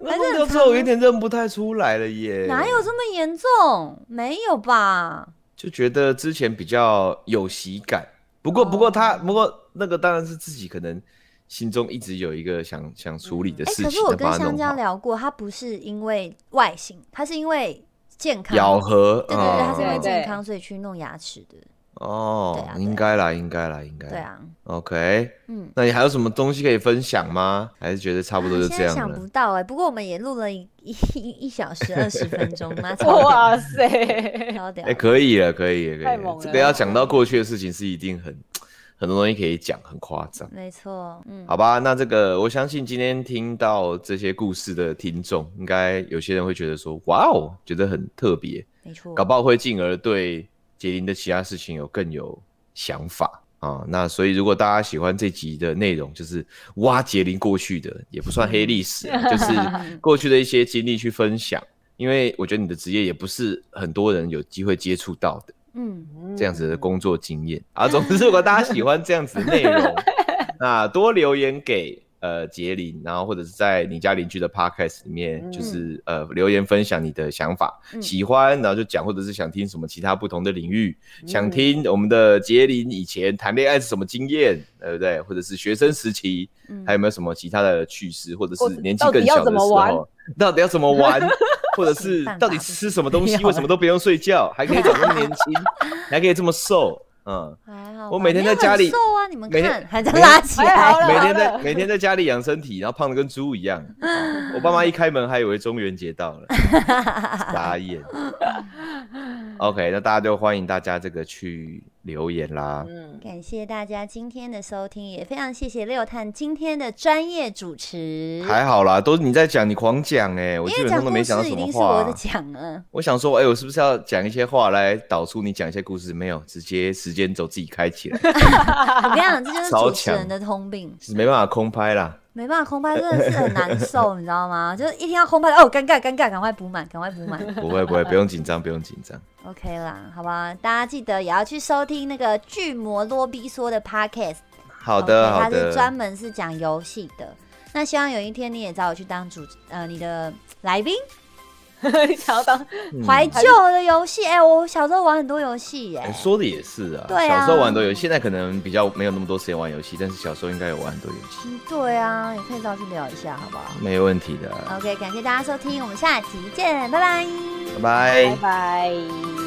弄掉之后有点认不太出来了耶。哪有这么严重？没有吧？就觉得之前比较有喜感，不过不过他不过那个当然是自己可能。心中一直有一个想想处理的事情。可是我跟香蕉聊过，他不是因为外形，他是因为健康咬合，对对对，他是因为健康所以去弄牙齿的。哦，应该啦，应该啦，应该。对啊。OK，嗯，那你还有什么东西可以分享吗？还是觉得差不多就这样想不到哎，不过我们也录了一一一小时二十分钟 吗？哇塞，哎，可以了，可以，可以。这个要讲到过去的事情是一定很。很多东西可以讲，很夸张。没错，嗯，好吧，那这个我相信今天听到这些故事的听众，应该有些人会觉得说，哇哦，觉得很特别。没错，搞不好会进而对杰林的其他事情有更有想法啊。那所以如果大家喜欢这集的内容，就是挖杰林过去的，也不算黑历史，就是 过去的一些经历去分享。因为我觉得你的职业也不是很多人有机会接触到的。嗯，这样子的工作经验啊，总之如果大家喜欢这样子的内容，那多留言给呃杰林，然后或者是在你家邻居的 podcast 里面，就是呃留言分享你的想法，喜欢然后就讲，或者是想听什么其他不同的领域，想听我们的杰林以前谈恋爱是什么经验，对不对？或者是学生时期，还有没有什么其他的趣事，或者是年纪更小的时候，到底要怎么玩？或者是 到底吃什么东西？为什么都不用睡觉，还可以长那么年轻，还可以这么瘦？嗯，我每天在家里瘦啊，你们看还在拉起来。每天在每天在家里养身体，然后胖的跟猪一样。我爸妈一开门还以为中元节到了，傻眼。OK，那大家就欢迎大家这个去。留言啦，嗯，感谢大家今天的收听，也非常谢谢六探今天的专业主持。还好啦，都是你在讲，你狂讲哎，我基本上都没讲到什么话。我的讲啊，我想说，哎，我是不是要讲一些话来导出你讲一些故事？没有，直接时间轴自己开起来。我跟你讲，这就是主持人的通病，是没办法空拍啦。没办法，空拍真的是很难受，你知道吗？就是一听到空拍，哦，尴尬，尴尬，赶快补满，赶快补满。不会，不会，不用紧张，不用紧张。OK 啦，好吧，大家记得也要去收听那个巨魔罗比说的 Podcast。好的，好的。他是专门是讲游戏的。那希望有一天你也找我去当主，呃，你的来宾。想要当怀旧的游戏，哎，我小时候玩很多游戏耶。说的也是啊，对啊，小时候玩很多游戏，现在可能比较没有那么多时间玩游戏，但是小时候应该有玩很多游戏。对啊，也可以上去聊一下，好不好？没问题的。OK，感谢大家收听，我们下期见，拜拜，拜拜，拜拜。